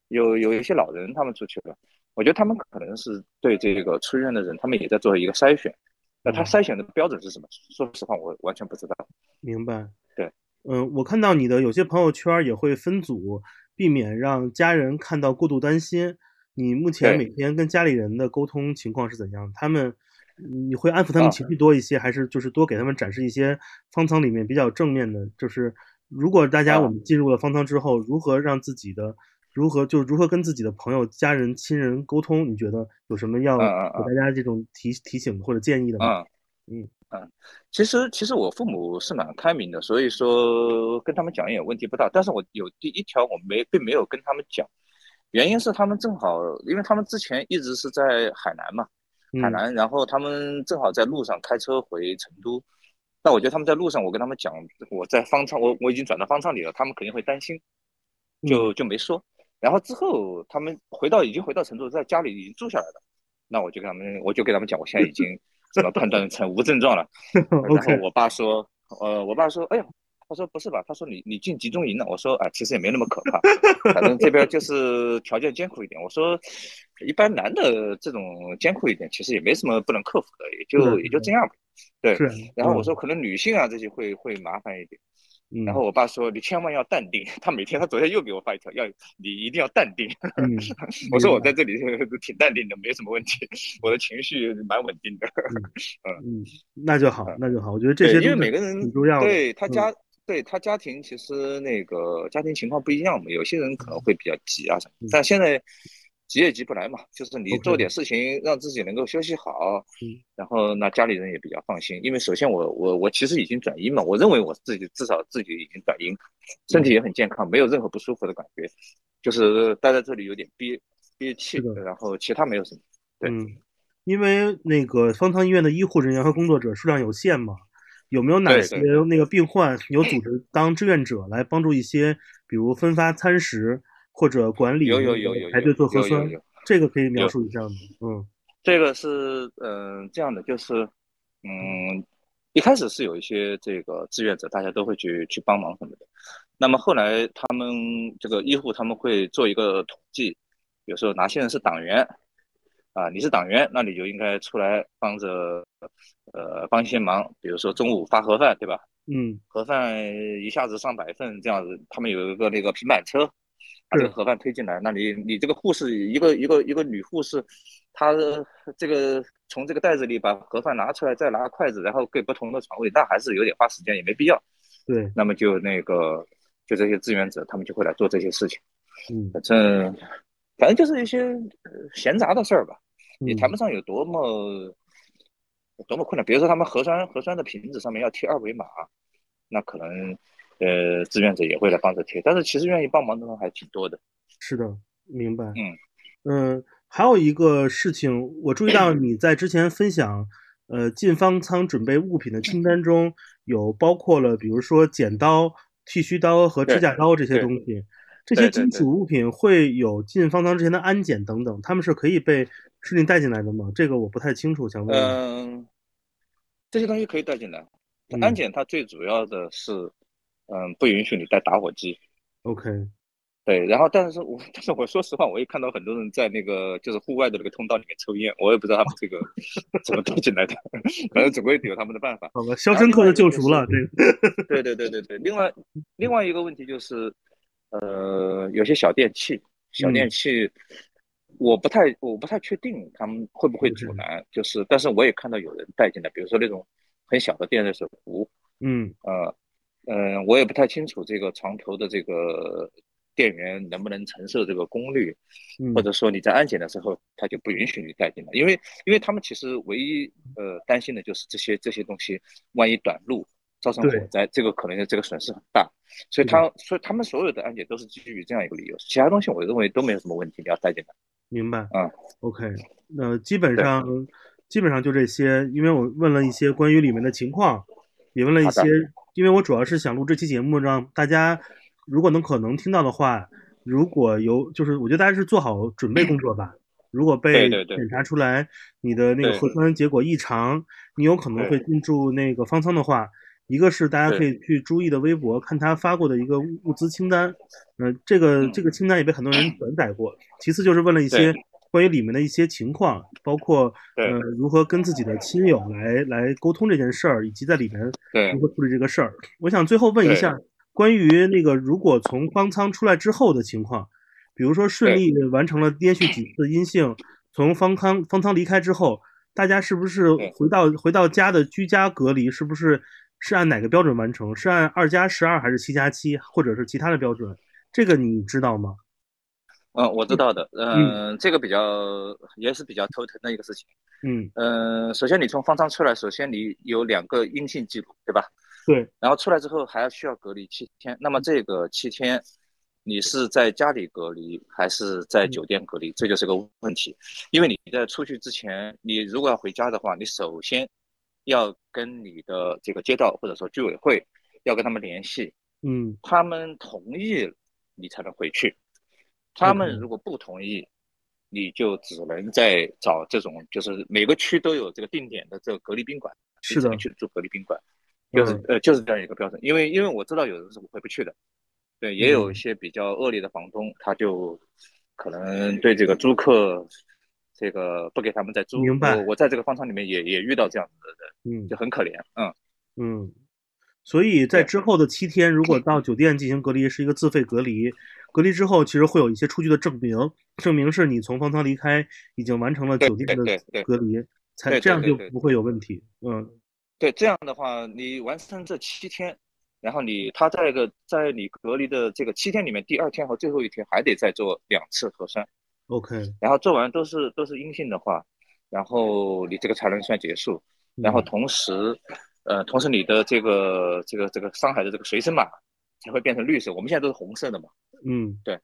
有有一些老人他们出去了，我觉得他们可能是对这个出院的人，他们也在做一个筛选。那他筛选的标准是什么？说实话，我完全不知道。明白。对，嗯，我看到你的有些朋友圈也会分组。避免让家人看到过度担心。你目前每天跟家里人的沟通情况是怎样？他们，你会安抚他们情绪多一些，还是就是多给他们展示一些方舱里面比较正面的？就是如果大家我们进入了方舱之后，如何让自己的，如何就如何跟自己的朋友、家人、亲人沟通？你觉得有什么要给大家这种提提醒或者建议的吗？嗯。嗯，其实其实我父母是蛮开明的，所以说跟他们讲也问题不大。但是我有第一条我没并没有跟他们讲，原因是他们正好，因为他们之前一直是在海南嘛，海南，然后他们正好在路上开车回成都。那我觉得他们在路上，我跟他们讲我在方舱，我我已经转到方舱里了，他们肯定会担心，就就没说。然后之后他们回到已经回到成都，在家里已经住下来了，那我就跟他们我就跟他们讲，我现在已经。怎么判断成无症状了？<laughs> 然后我爸说，呃，我爸说，哎呀，他说不是吧？他说你你进集中营了。我说，啊，其实也没那么可怕，反正这边就 <laughs> 是条件艰苦一点。我说，一般男的这种艰苦一点，其实也没什么不能克服的，也就也就这样吧。对。然后我说，可能女性啊这些会会麻烦一点。然后我爸说：“你千万要淡定。”他每天，他昨天又给我发一条，要你一定要淡定。<laughs> 我说：“我在这里挺淡定的，没什么问题，我的情绪蛮稳定的。”嗯嗯，那就好，那就好。我觉得这些因为每个人对他家对他家庭其实那个家庭情况不一样嘛，有些人可能会比较急啊什么，但现在。急也急不来嘛，就是你做点事情让自己能够休息好，然后那家里人也比较放心。因为首先我我我其实已经转阴嘛，我认为我自己至少自己已经转阴，身体也很健康，没有任何不舒服的感觉，就是待在这里有点憋憋气，然后其他没有什么。对，因为那个方舱医院的医护人员和工作者数量有限嘛，有没有哪些那个病患有组织当志愿者来帮助一些，比如分发餐食？或者管理有有有有排队做核酸，这个可以描述一下吗？嗯，这个是嗯这样的，就是嗯一开始是有一些这个志愿者，大家都会去去帮忙什么的。那么后来他们这个医护他们会做一个统计，比如说哪些人是党员啊？你是党员，那你就应该出来帮着呃帮一些忙，比如说中午发盒饭，对吧？嗯，盒饭一下子上百份这样子，他们有一个那个平板车。把这个盒饭推进来，那你你这个护士一个一个一个女护士，她这个从这个袋子里把盒饭拿出来，再拿筷子，然后给不同的床位，那还是有点花时间，也没必要。对，那么就那个就这些志愿者，他们就会来做这些事情。嗯，反正反正就是一些闲杂的事儿吧，也谈不上有多么多么困难。比如说他们核酸核酸的瓶子上面要贴二维码，那可能呃志愿者也会来帮着贴，但是其实愿意帮忙的人还挺多的。是的，明白。嗯嗯，还有一个事情，我注意到 <clears throat> 你在之前分享，呃，进方舱准备物品的清单中有包括了，比如说剪刀、剃须刀和指甲刀这些东西。这些金属物品会有进方舱之前的安检等等，他们是可以被顺利带进来的吗？这个我不太清楚，想问。嗯，这些东西可以带进来。安检它最主要的是，嗯，不允许你带打火机。OK。对，然后但是我但是我说实话，我也看到很多人在那个就是户外的那个通道里面抽烟，我也不知道他们这个 <laughs> 怎么带进来的，反正总归有他们的办法。好吧，肖申克的救赎了，这个。对对对对对，另外另外一个问题就是。呃，有些小电器，小电器，我不太，我不太确定他们会不会阻拦。就是，但是我也看到有人带进来，比如说那种很小的电热水壶。嗯，呃，嗯，我也不太清楚这个床头的这个电源能不能承受这个功率，或者说你在安检的时候他就不允许你带进来，因为，因为他们其实唯一呃担心的就是这些这些东西万一短路。造成火灾，这个可能这个损失很大，所以他所以他们所有的安检都是基于这样一个理由，其他东西我认为都没有什么问题，你要带进来。明白。嗯，OK，那基本上基本上就这些，因为我问了一些关于里面的情况，也问了一些，因为我主要是想录这期节目，让大家如果能可能听到的话，如果有就是我觉得大家是做好准备工作吧。如果被检查出来你的那个核酸结果异常，你有可能会进驻那个方舱的话。一个是大家可以去朱毅的微博看他发过的一个物资清单，嗯，这个这个清单也被很多人转载过。其次就是问了一些关于里面的一些情况，包括呃如何跟自己的亲友来来沟通这件事儿，以及在里面如何处理这个事儿。我想最后问一下关于那个如果从方舱出来之后的情况，比如说顺利完成了连续几次阴性，从方舱方舱离开之后，大家是不是回到回到家的居家隔离？是不是？是按哪个标准完成？是按二加十二还是七加七，或者是其他的标准？这个你知道吗？嗯，我知道的。嗯，这个比较也是比较头疼的一个事情。嗯嗯，首先你从方舱出来，首先你有两个阴性记录，对吧？对。然后出来之后还要需要隔离七天。那么这个七天，你是在家里隔离还是在酒店隔离？这就是个问题。因为你在出去之前，你如果要回家的话，你首先。要跟你的这个街道或者说居委会要跟他们联系，嗯，他们同意你才能回去，他们如果不同意，你就只能再找这种就是每个区都有这个定点的这个隔离宾馆，是的，去住隔离宾馆，就是呃就是这样一个标准，因为因为我知道有人是回不去的，对，也有一些比较恶劣的房东，他就可能对这个租客。这个不给他们再租，明白。我我在这个方舱里面也也遇到这样子的人，嗯，就很可怜，嗯。嗯。所以在之后的七天，如果到酒店进行隔离，是一个自费隔离。隔离之后，其实会有一些出具的证明，证明是你从方舱离开，已经完成了酒店的隔离，才这样就不会有问题。嗯，对，这样的话，你完成这七天，然后你他在个在你隔离的这个七天里面，第二天和最后一天还得再做两次核酸。OK，然后做完都是都是阴性的话，然后你这个才能算结束。然后同时，呃，同时你的这个这个这个上海的这个随身码才会变成绿色。我们现在都是红色的嘛。嗯，对，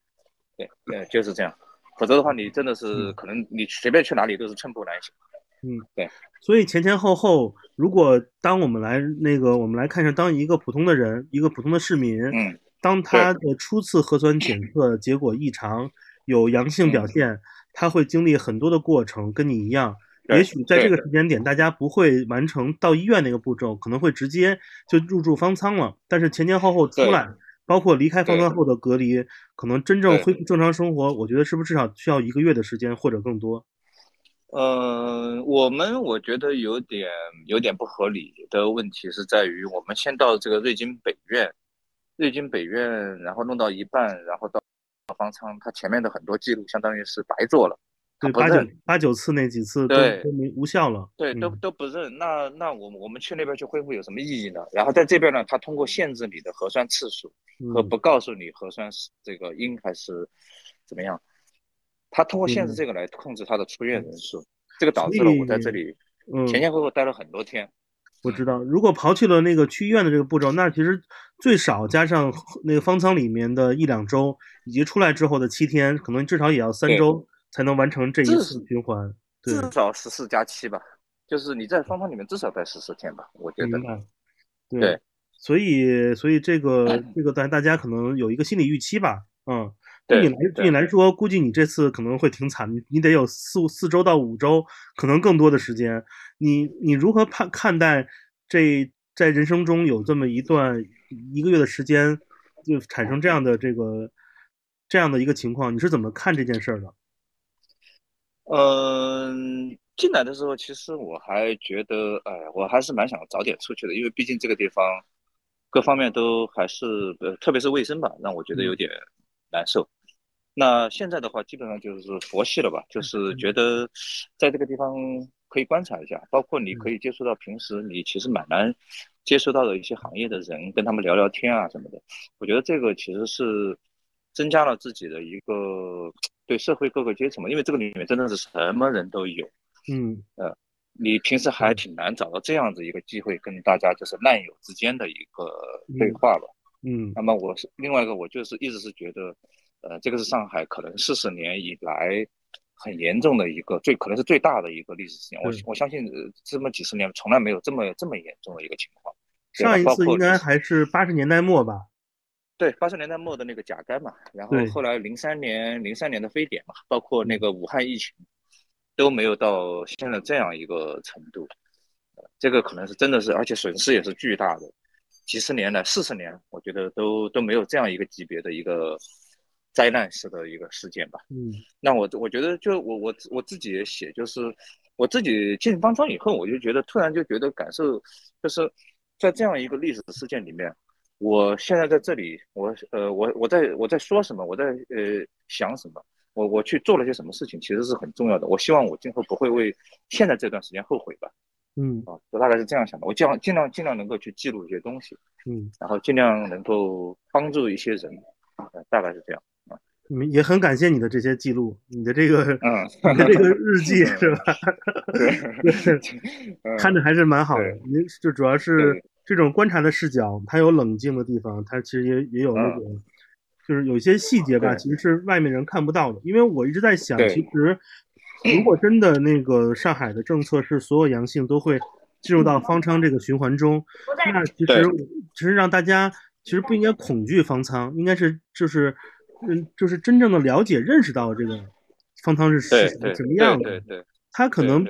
对，对，就是这样。否则的话，你真的是可能你随便去哪里都是寸步难行。嗯，对。所以前前后后，如果当我们来那个我们来看一下，当一个普通的人，一个普通的市民，嗯，当他的初次核酸检测结果异常。有阳性表现，他会经历很多的过程，跟你一样。也许在这个时间点，大家不会完成到医院那个步骤，可能会直接就入住方舱了。但是前前后后出来，包括离开方舱后的隔离，可能真正恢复正常生活，我觉得是不是至少需要一个月的时间或者更多？嗯，我们我觉得有点有点不合理的问题是在于，我们先到这个瑞金北院，瑞金北院，然后弄到一半，然后到。方舱，它前面的很多记录相当于是白做了，对八九八九次那几次都都没无效了，对，都都不认。那那我们我们去那边去恢复有什么意义呢？然后在这边呢，他通过限制你的核酸次数和不告诉你核酸是这个阴还是怎么样，他通过限制这个来控制他的出院人数，这个导致了我在这里前前后后待了很多天。我。知道，如果刨去了那个去医院的这个步骤，那其实最少加上那个方舱里面的一两周，以及出来之后的七天，可能至少也要三周才能完成这一次循环。至少十四加七吧，就是你在方舱里面至少待十四天吧，我觉得。明白。对，所以所以这个这个大大家可能有一个心理预期吧，嗯。对你来对你来说，估计你这次可能会挺惨，你得有四四周到五周，可能更多的时间。你你如何判看待这在人生中有这么一段一个月的时间，就产生这样的这个这样的一个情况？你是怎么看这件事儿的？嗯，进来的时候，其实我还觉得，哎，我还是蛮想早点出去的，因为毕竟这个地方各方面都还是，呃，特别是卫生吧，让我觉得有点难受。那现在的话，基本上就是佛系了吧，就是觉得在这个地方可以观察一下，包括你可以接触到平时你其实蛮难接触到的一些行业的人，跟他们聊聊天啊什么的。我觉得这个其实是增加了自己的一个对社会各个阶层嘛，因为这个里面真的是什么人都有。嗯，呃，你平时还挺难找到这样子一个机会跟大家就是烂友之间的一个对话吧。嗯，那么我是另外一个，我就是一直是觉得。呃，这个是上海可能四十年以来很严重的一个最可能是最大的一个历史事件。我我相信这么几十年从来没有这么这么严重的一个情况。上一次应该还是八十年代末吧？对，八十年代末的那个甲肝嘛，然后后来零三年零三年的非典嘛，包括那个武汉疫情都没有到现在这样一个程度。这个可能是真的是，而且损失也是巨大的。几十年来，四十年，我觉得都都没有这样一个级别的一个。灾难式的一个事件吧。嗯，那我我觉得就我我我自己也写，就是我自己进方舱以后，我就觉得突然就觉得感受，就是在这样一个历史事件里面，我现在在这里，我呃我我在我在说什么，我在呃想什么，我我去做了些什么事情，其实是很重要的。我希望我今后不会为现在这段时间后悔吧。嗯，啊，我大概是这样想的。我尽量尽量尽量能够去记录一些东西。嗯，然后尽量能够帮助一些人，大概是这样。也很感谢你的这些记录，你的这个，嗯，你的这个日记是吧？<laughs> <laughs> 对，看着还是蛮好的。您就主要是这种观察的视角，它有冷静的地方，它其实也也有那种，就是有一些细节吧，其实是外面人看不到的。因为我一直在想，其实如果真的那个上海的政策是所有阳性都会进入到方舱这个循环中，那其实其实让大家其实不应该恐惧方舱，应该是就是。嗯，就是真正的了解、认识到这个方舱是是什么样的。对对，他可能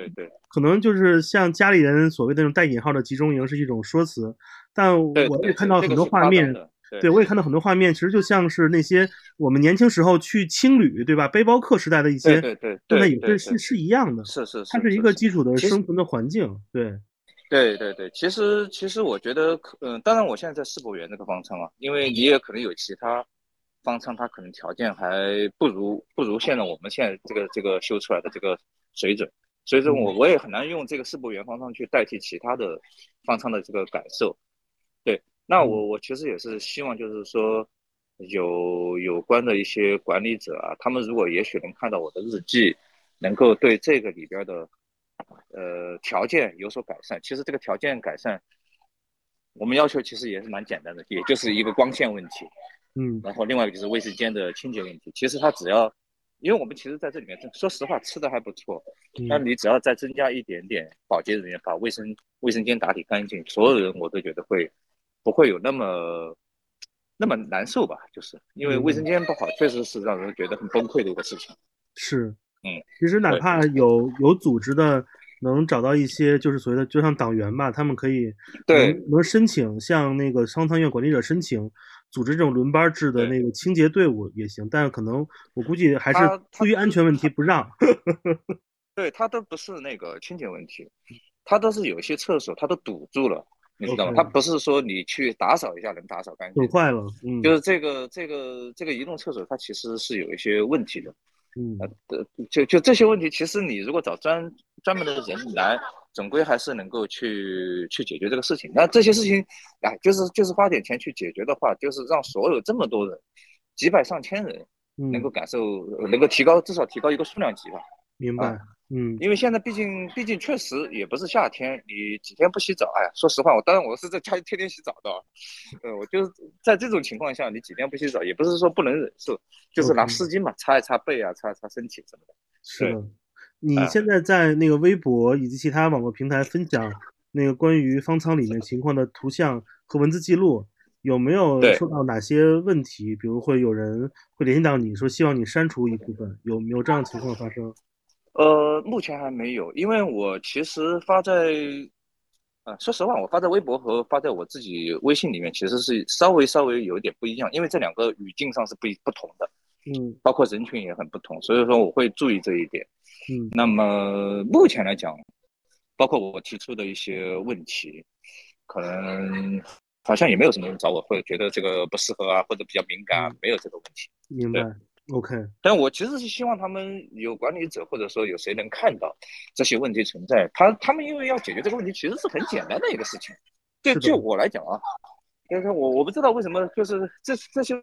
可能就是像家里人所谓的那种带引号的集中营是一种说辞，但我也看到很多画面，对我也看到很多画面，其实就像是那些我们年轻时候去青旅，对吧？背包客时代的一些，对对对，那也是是是一样的。是是是，它是一个基础的生存的环境。对对对对，其实其实我觉得，嗯，当然我现在在世博园这个方舱啊，因为你也可能有其他。方舱它可能条件还不如不如现在我们现在这个这个修出来的这个水准，所以说我我也很难用这个世博园方舱去代替其他的方舱的这个感受。对，那我我其实也是希望就是说有有关的一些管理者啊，他们如果也许能看到我的日记，能够对这个里边的呃条件有所改善。其实这个条件改善，我们要求其实也是蛮简单的，也就是一个光线问题。嗯，然后另外一个就是卫生间的清洁问题。其实它只要，因为我们其实在这里面，说实话吃的还不错。那你只要再增加一点点保洁人员，把卫生卫生间打理干净，所有人我都觉得会不会有那么那么难受吧？就是因为卫生间不好，确实是让人觉得很崩溃的一个事情。是，嗯，其实哪怕有有组织的。能找到一些就是所谓的就像党员吧，他们可以对能申请向那个商汤院管理者申请组织这种轮班制的那个清洁队伍也行，但是可能我估计还是出于安全问题不让。<laughs> 对他都不是那个清洁问题，他都是有些厕所他都堵住了，你知道吗？他不是说你去打扫一下能打扫干净，堵坏了，嗯，就是这个这个这个移动厕所它其实是有一些问题的。嗯，呃，就就这些问题，其实你如果找专专门的人来，总归还是能够去去解决这个事情。那这些事情，哎，就是就是花点钱去解决的话，就是让所有这么多人，几百上千人，能够感受，能够提高至少提高一个数量级吧。明白。嗯，因为现在毕竟毕竟确实也不是夏天，你几天不洗澡，哎呀，说实话，我当然我是在家里天天洗澡的，呃，我就是在这种情况下，你几天不洗澡，也不是说不能忍受，就是拿湿巾嘛，擦一擦背啊，擦一擦身体什么的。是的，你现在在那个微博以及其他网络平台分享 <laughs> 那个关于方舱里面情况的图像和文字记录，有没有受到哪些问题？比如会有人会联系到你说希望你删除一部分，有没有这样的情况发生？呃，目前还没有，因为我其实发在，啊，说实话，我发在微博和发在我自己微信里面，其实是稍微稍微有一点不一样，因为这两个语境上是不不同的，嗯，包括人群也很不同，所以说我会注意这一点，嗯，那么目前来讲，包括我提出的一些问题，可能好像也没有什么人找我，会觉得这个不适合啊，或者比较敏感，没有这个问题，明白。OK，但我其实是希望他们有管理者或者说有谁能看到这些问题存在。他他们因为要解决这个问题，其实是很简单的一个事情。对就我来讲啊，就是我我不知道为什么就是这这些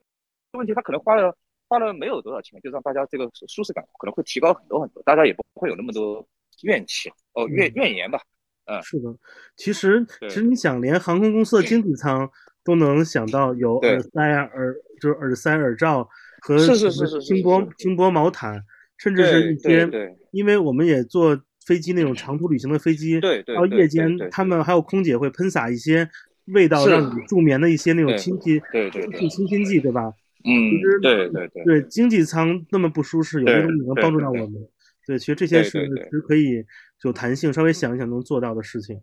问题，他可能花了花了没有多少钱，就让大家这个舒适感可能会提高很多很多，大家也不会有那么多怨气哦怨怨言吧。嗯，是的。其实其实你想，连航空公司的经济舱都能想到有耳塞啊耳就是耳塞耳罩。和是是是是轻薄轻薄毛毯，甚至是一些，因为我们也坐飞机那种长途旅行的飞机，到夜间他们还有空姐会喷洒一些味道让你助眠的一些那种清新，对清新剂，对吧？嗯，其实对对对对，经济舱那么不舒适，有些东西能帮助到我们。对，其实这些是是可以有弹性，稍微想一想能做到的事情。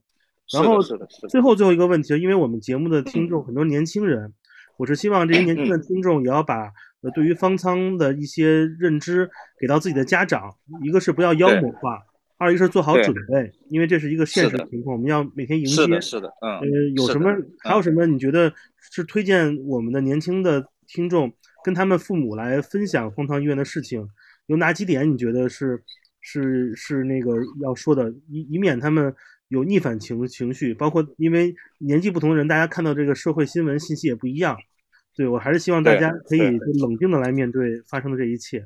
然后最后最后一个问题，因为我们节目的听众很多年轻人，我是希望这些年轻的听众也要把。呃，对于方舱的一些认知给到自己的家长，一个是不要妖魔化，二一个是做好准备，因为这是一个现实情况，我们要每天迎接。是的，是的，嗯。呃，有什么还有什么？你觉得是推荐我们的年轻的听众跟他们父母来分享方舱医院的事情？有哪几点你觉得是是是那个要说的，以以免他们有逆反情情绪？包括因为年纪不同的人，大家看到这个社会新闻信息也不一样。对，我还是希望大家可以冷静的来面对发生的这一切。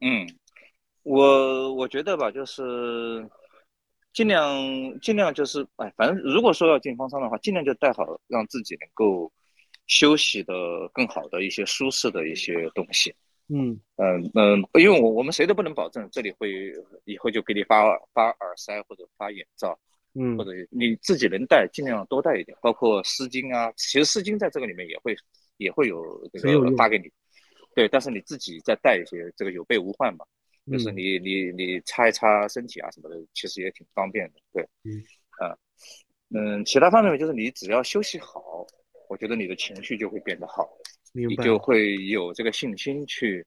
嗯，我我觉得吧，就是尽量尽量就是，哎，反正如果说要进方舱的话，尽量就带好，让自己能够休息的更好的一些舒适的一些东西。嗯嗯嗯，因为我我们谁都不能保证这里会以后就给你发发耳塞或者发眼罩。嗯，或者你自己能带，尽量多带一点，包括湿巾啊，其实湿巾在这个里面也会。也会有这个发给你，对，但是你自己再带一些，这个有备无患嘛，就是你你你擦一擦身体啊什么的，其实也挺方便的，对，嗯，啊，嗯，其他方面就是你只要休息好，我觉得你的情绪就会变得好，你就会有这个信心去。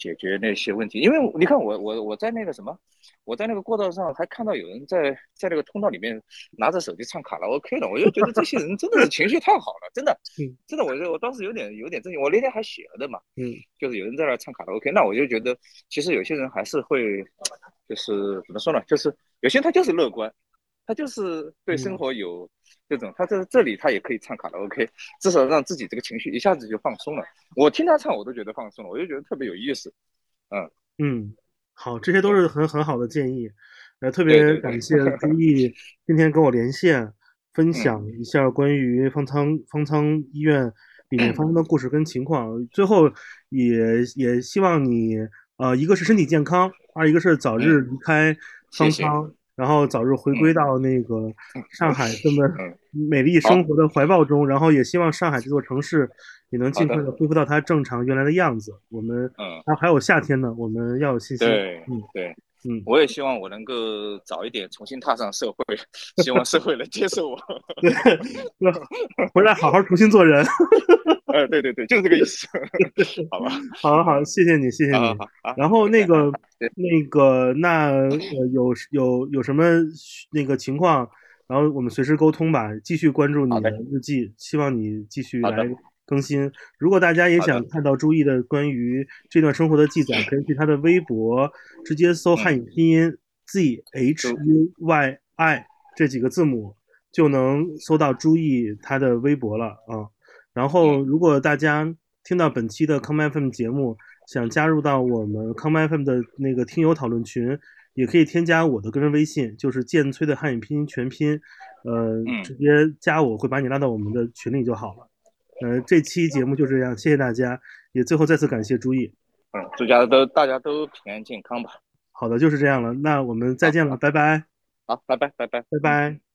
解决那些问题，因为你看我我我在那个什么，我在那个过道上还看到有人在在那个通道里面拿着手机唱卡拉 OK 的，我就觉得这些人真的是情绪太好了，真的，<laughs> 真的，我就我当时有点有点震惊，我那天还写了的嘛，嗯，<laughs> 就是有人在那唱卡拉 OK，那我就觉得其实有些人还是会，就是怎么说呢，就是有些人他就是乐观，他就是对生活有。这种，他在这里他也可以唱卡拉 OK，<laughs> 至少让自己这个情绪一下子就放松了。我听他唱，我都觉得放松了，我就觉得特别有意思。嗯嗯，好，这些都是很很好的建议。呃，特别感谢朱毅 <laughs> 今天跟我连线，分享一下关于方舱方舱医院里面发生的故事跟情况。最后也也希望你，呃，一个是身体健康，二一个是早日离开方舱。然后早日回归到那个上海这么美丽生活的怀抱中，然后也希望上海这座城市也能尽快的恢复到它正常原来的样子。我们，然后，还有夏天呢，我们要有信心。对，嗯，对。嗯，我也希望我能够早一点重新踏上社会，希望社会能接受我。对，回来好好重新做人。呃，对对对，就是这个意思。<laughs> 好吧，好，好，谢谢你，谢谢你。然后那个，那个，那有有有什么那个情况，然后我们随时沟通吧，继续关注你的日记，希望你继续来。更新。如果大家也想看到朱毅的关于这段生活的记载，可以去他的微博直接搜汉语拼音 z h u y i 这几个字母，就能搜到朱毅他的微博了啊。然后，如果大家听到本期的 Come FM 节目，想加入到我们康麦 FM 的那个听友讨论群，也可以添加我的个人微信，就是剑崔的汉语拼音全拼，呃，直接加我会把你拉到我们的群里就好了。呃，这期节目就这样，谢谢大家，也最后再次感谢朱毅。嗯，祝家都大家都平安健康吧。好的，就是这样了，那我们再见了，拜拜。好，拜拜，拜拜，拜拜。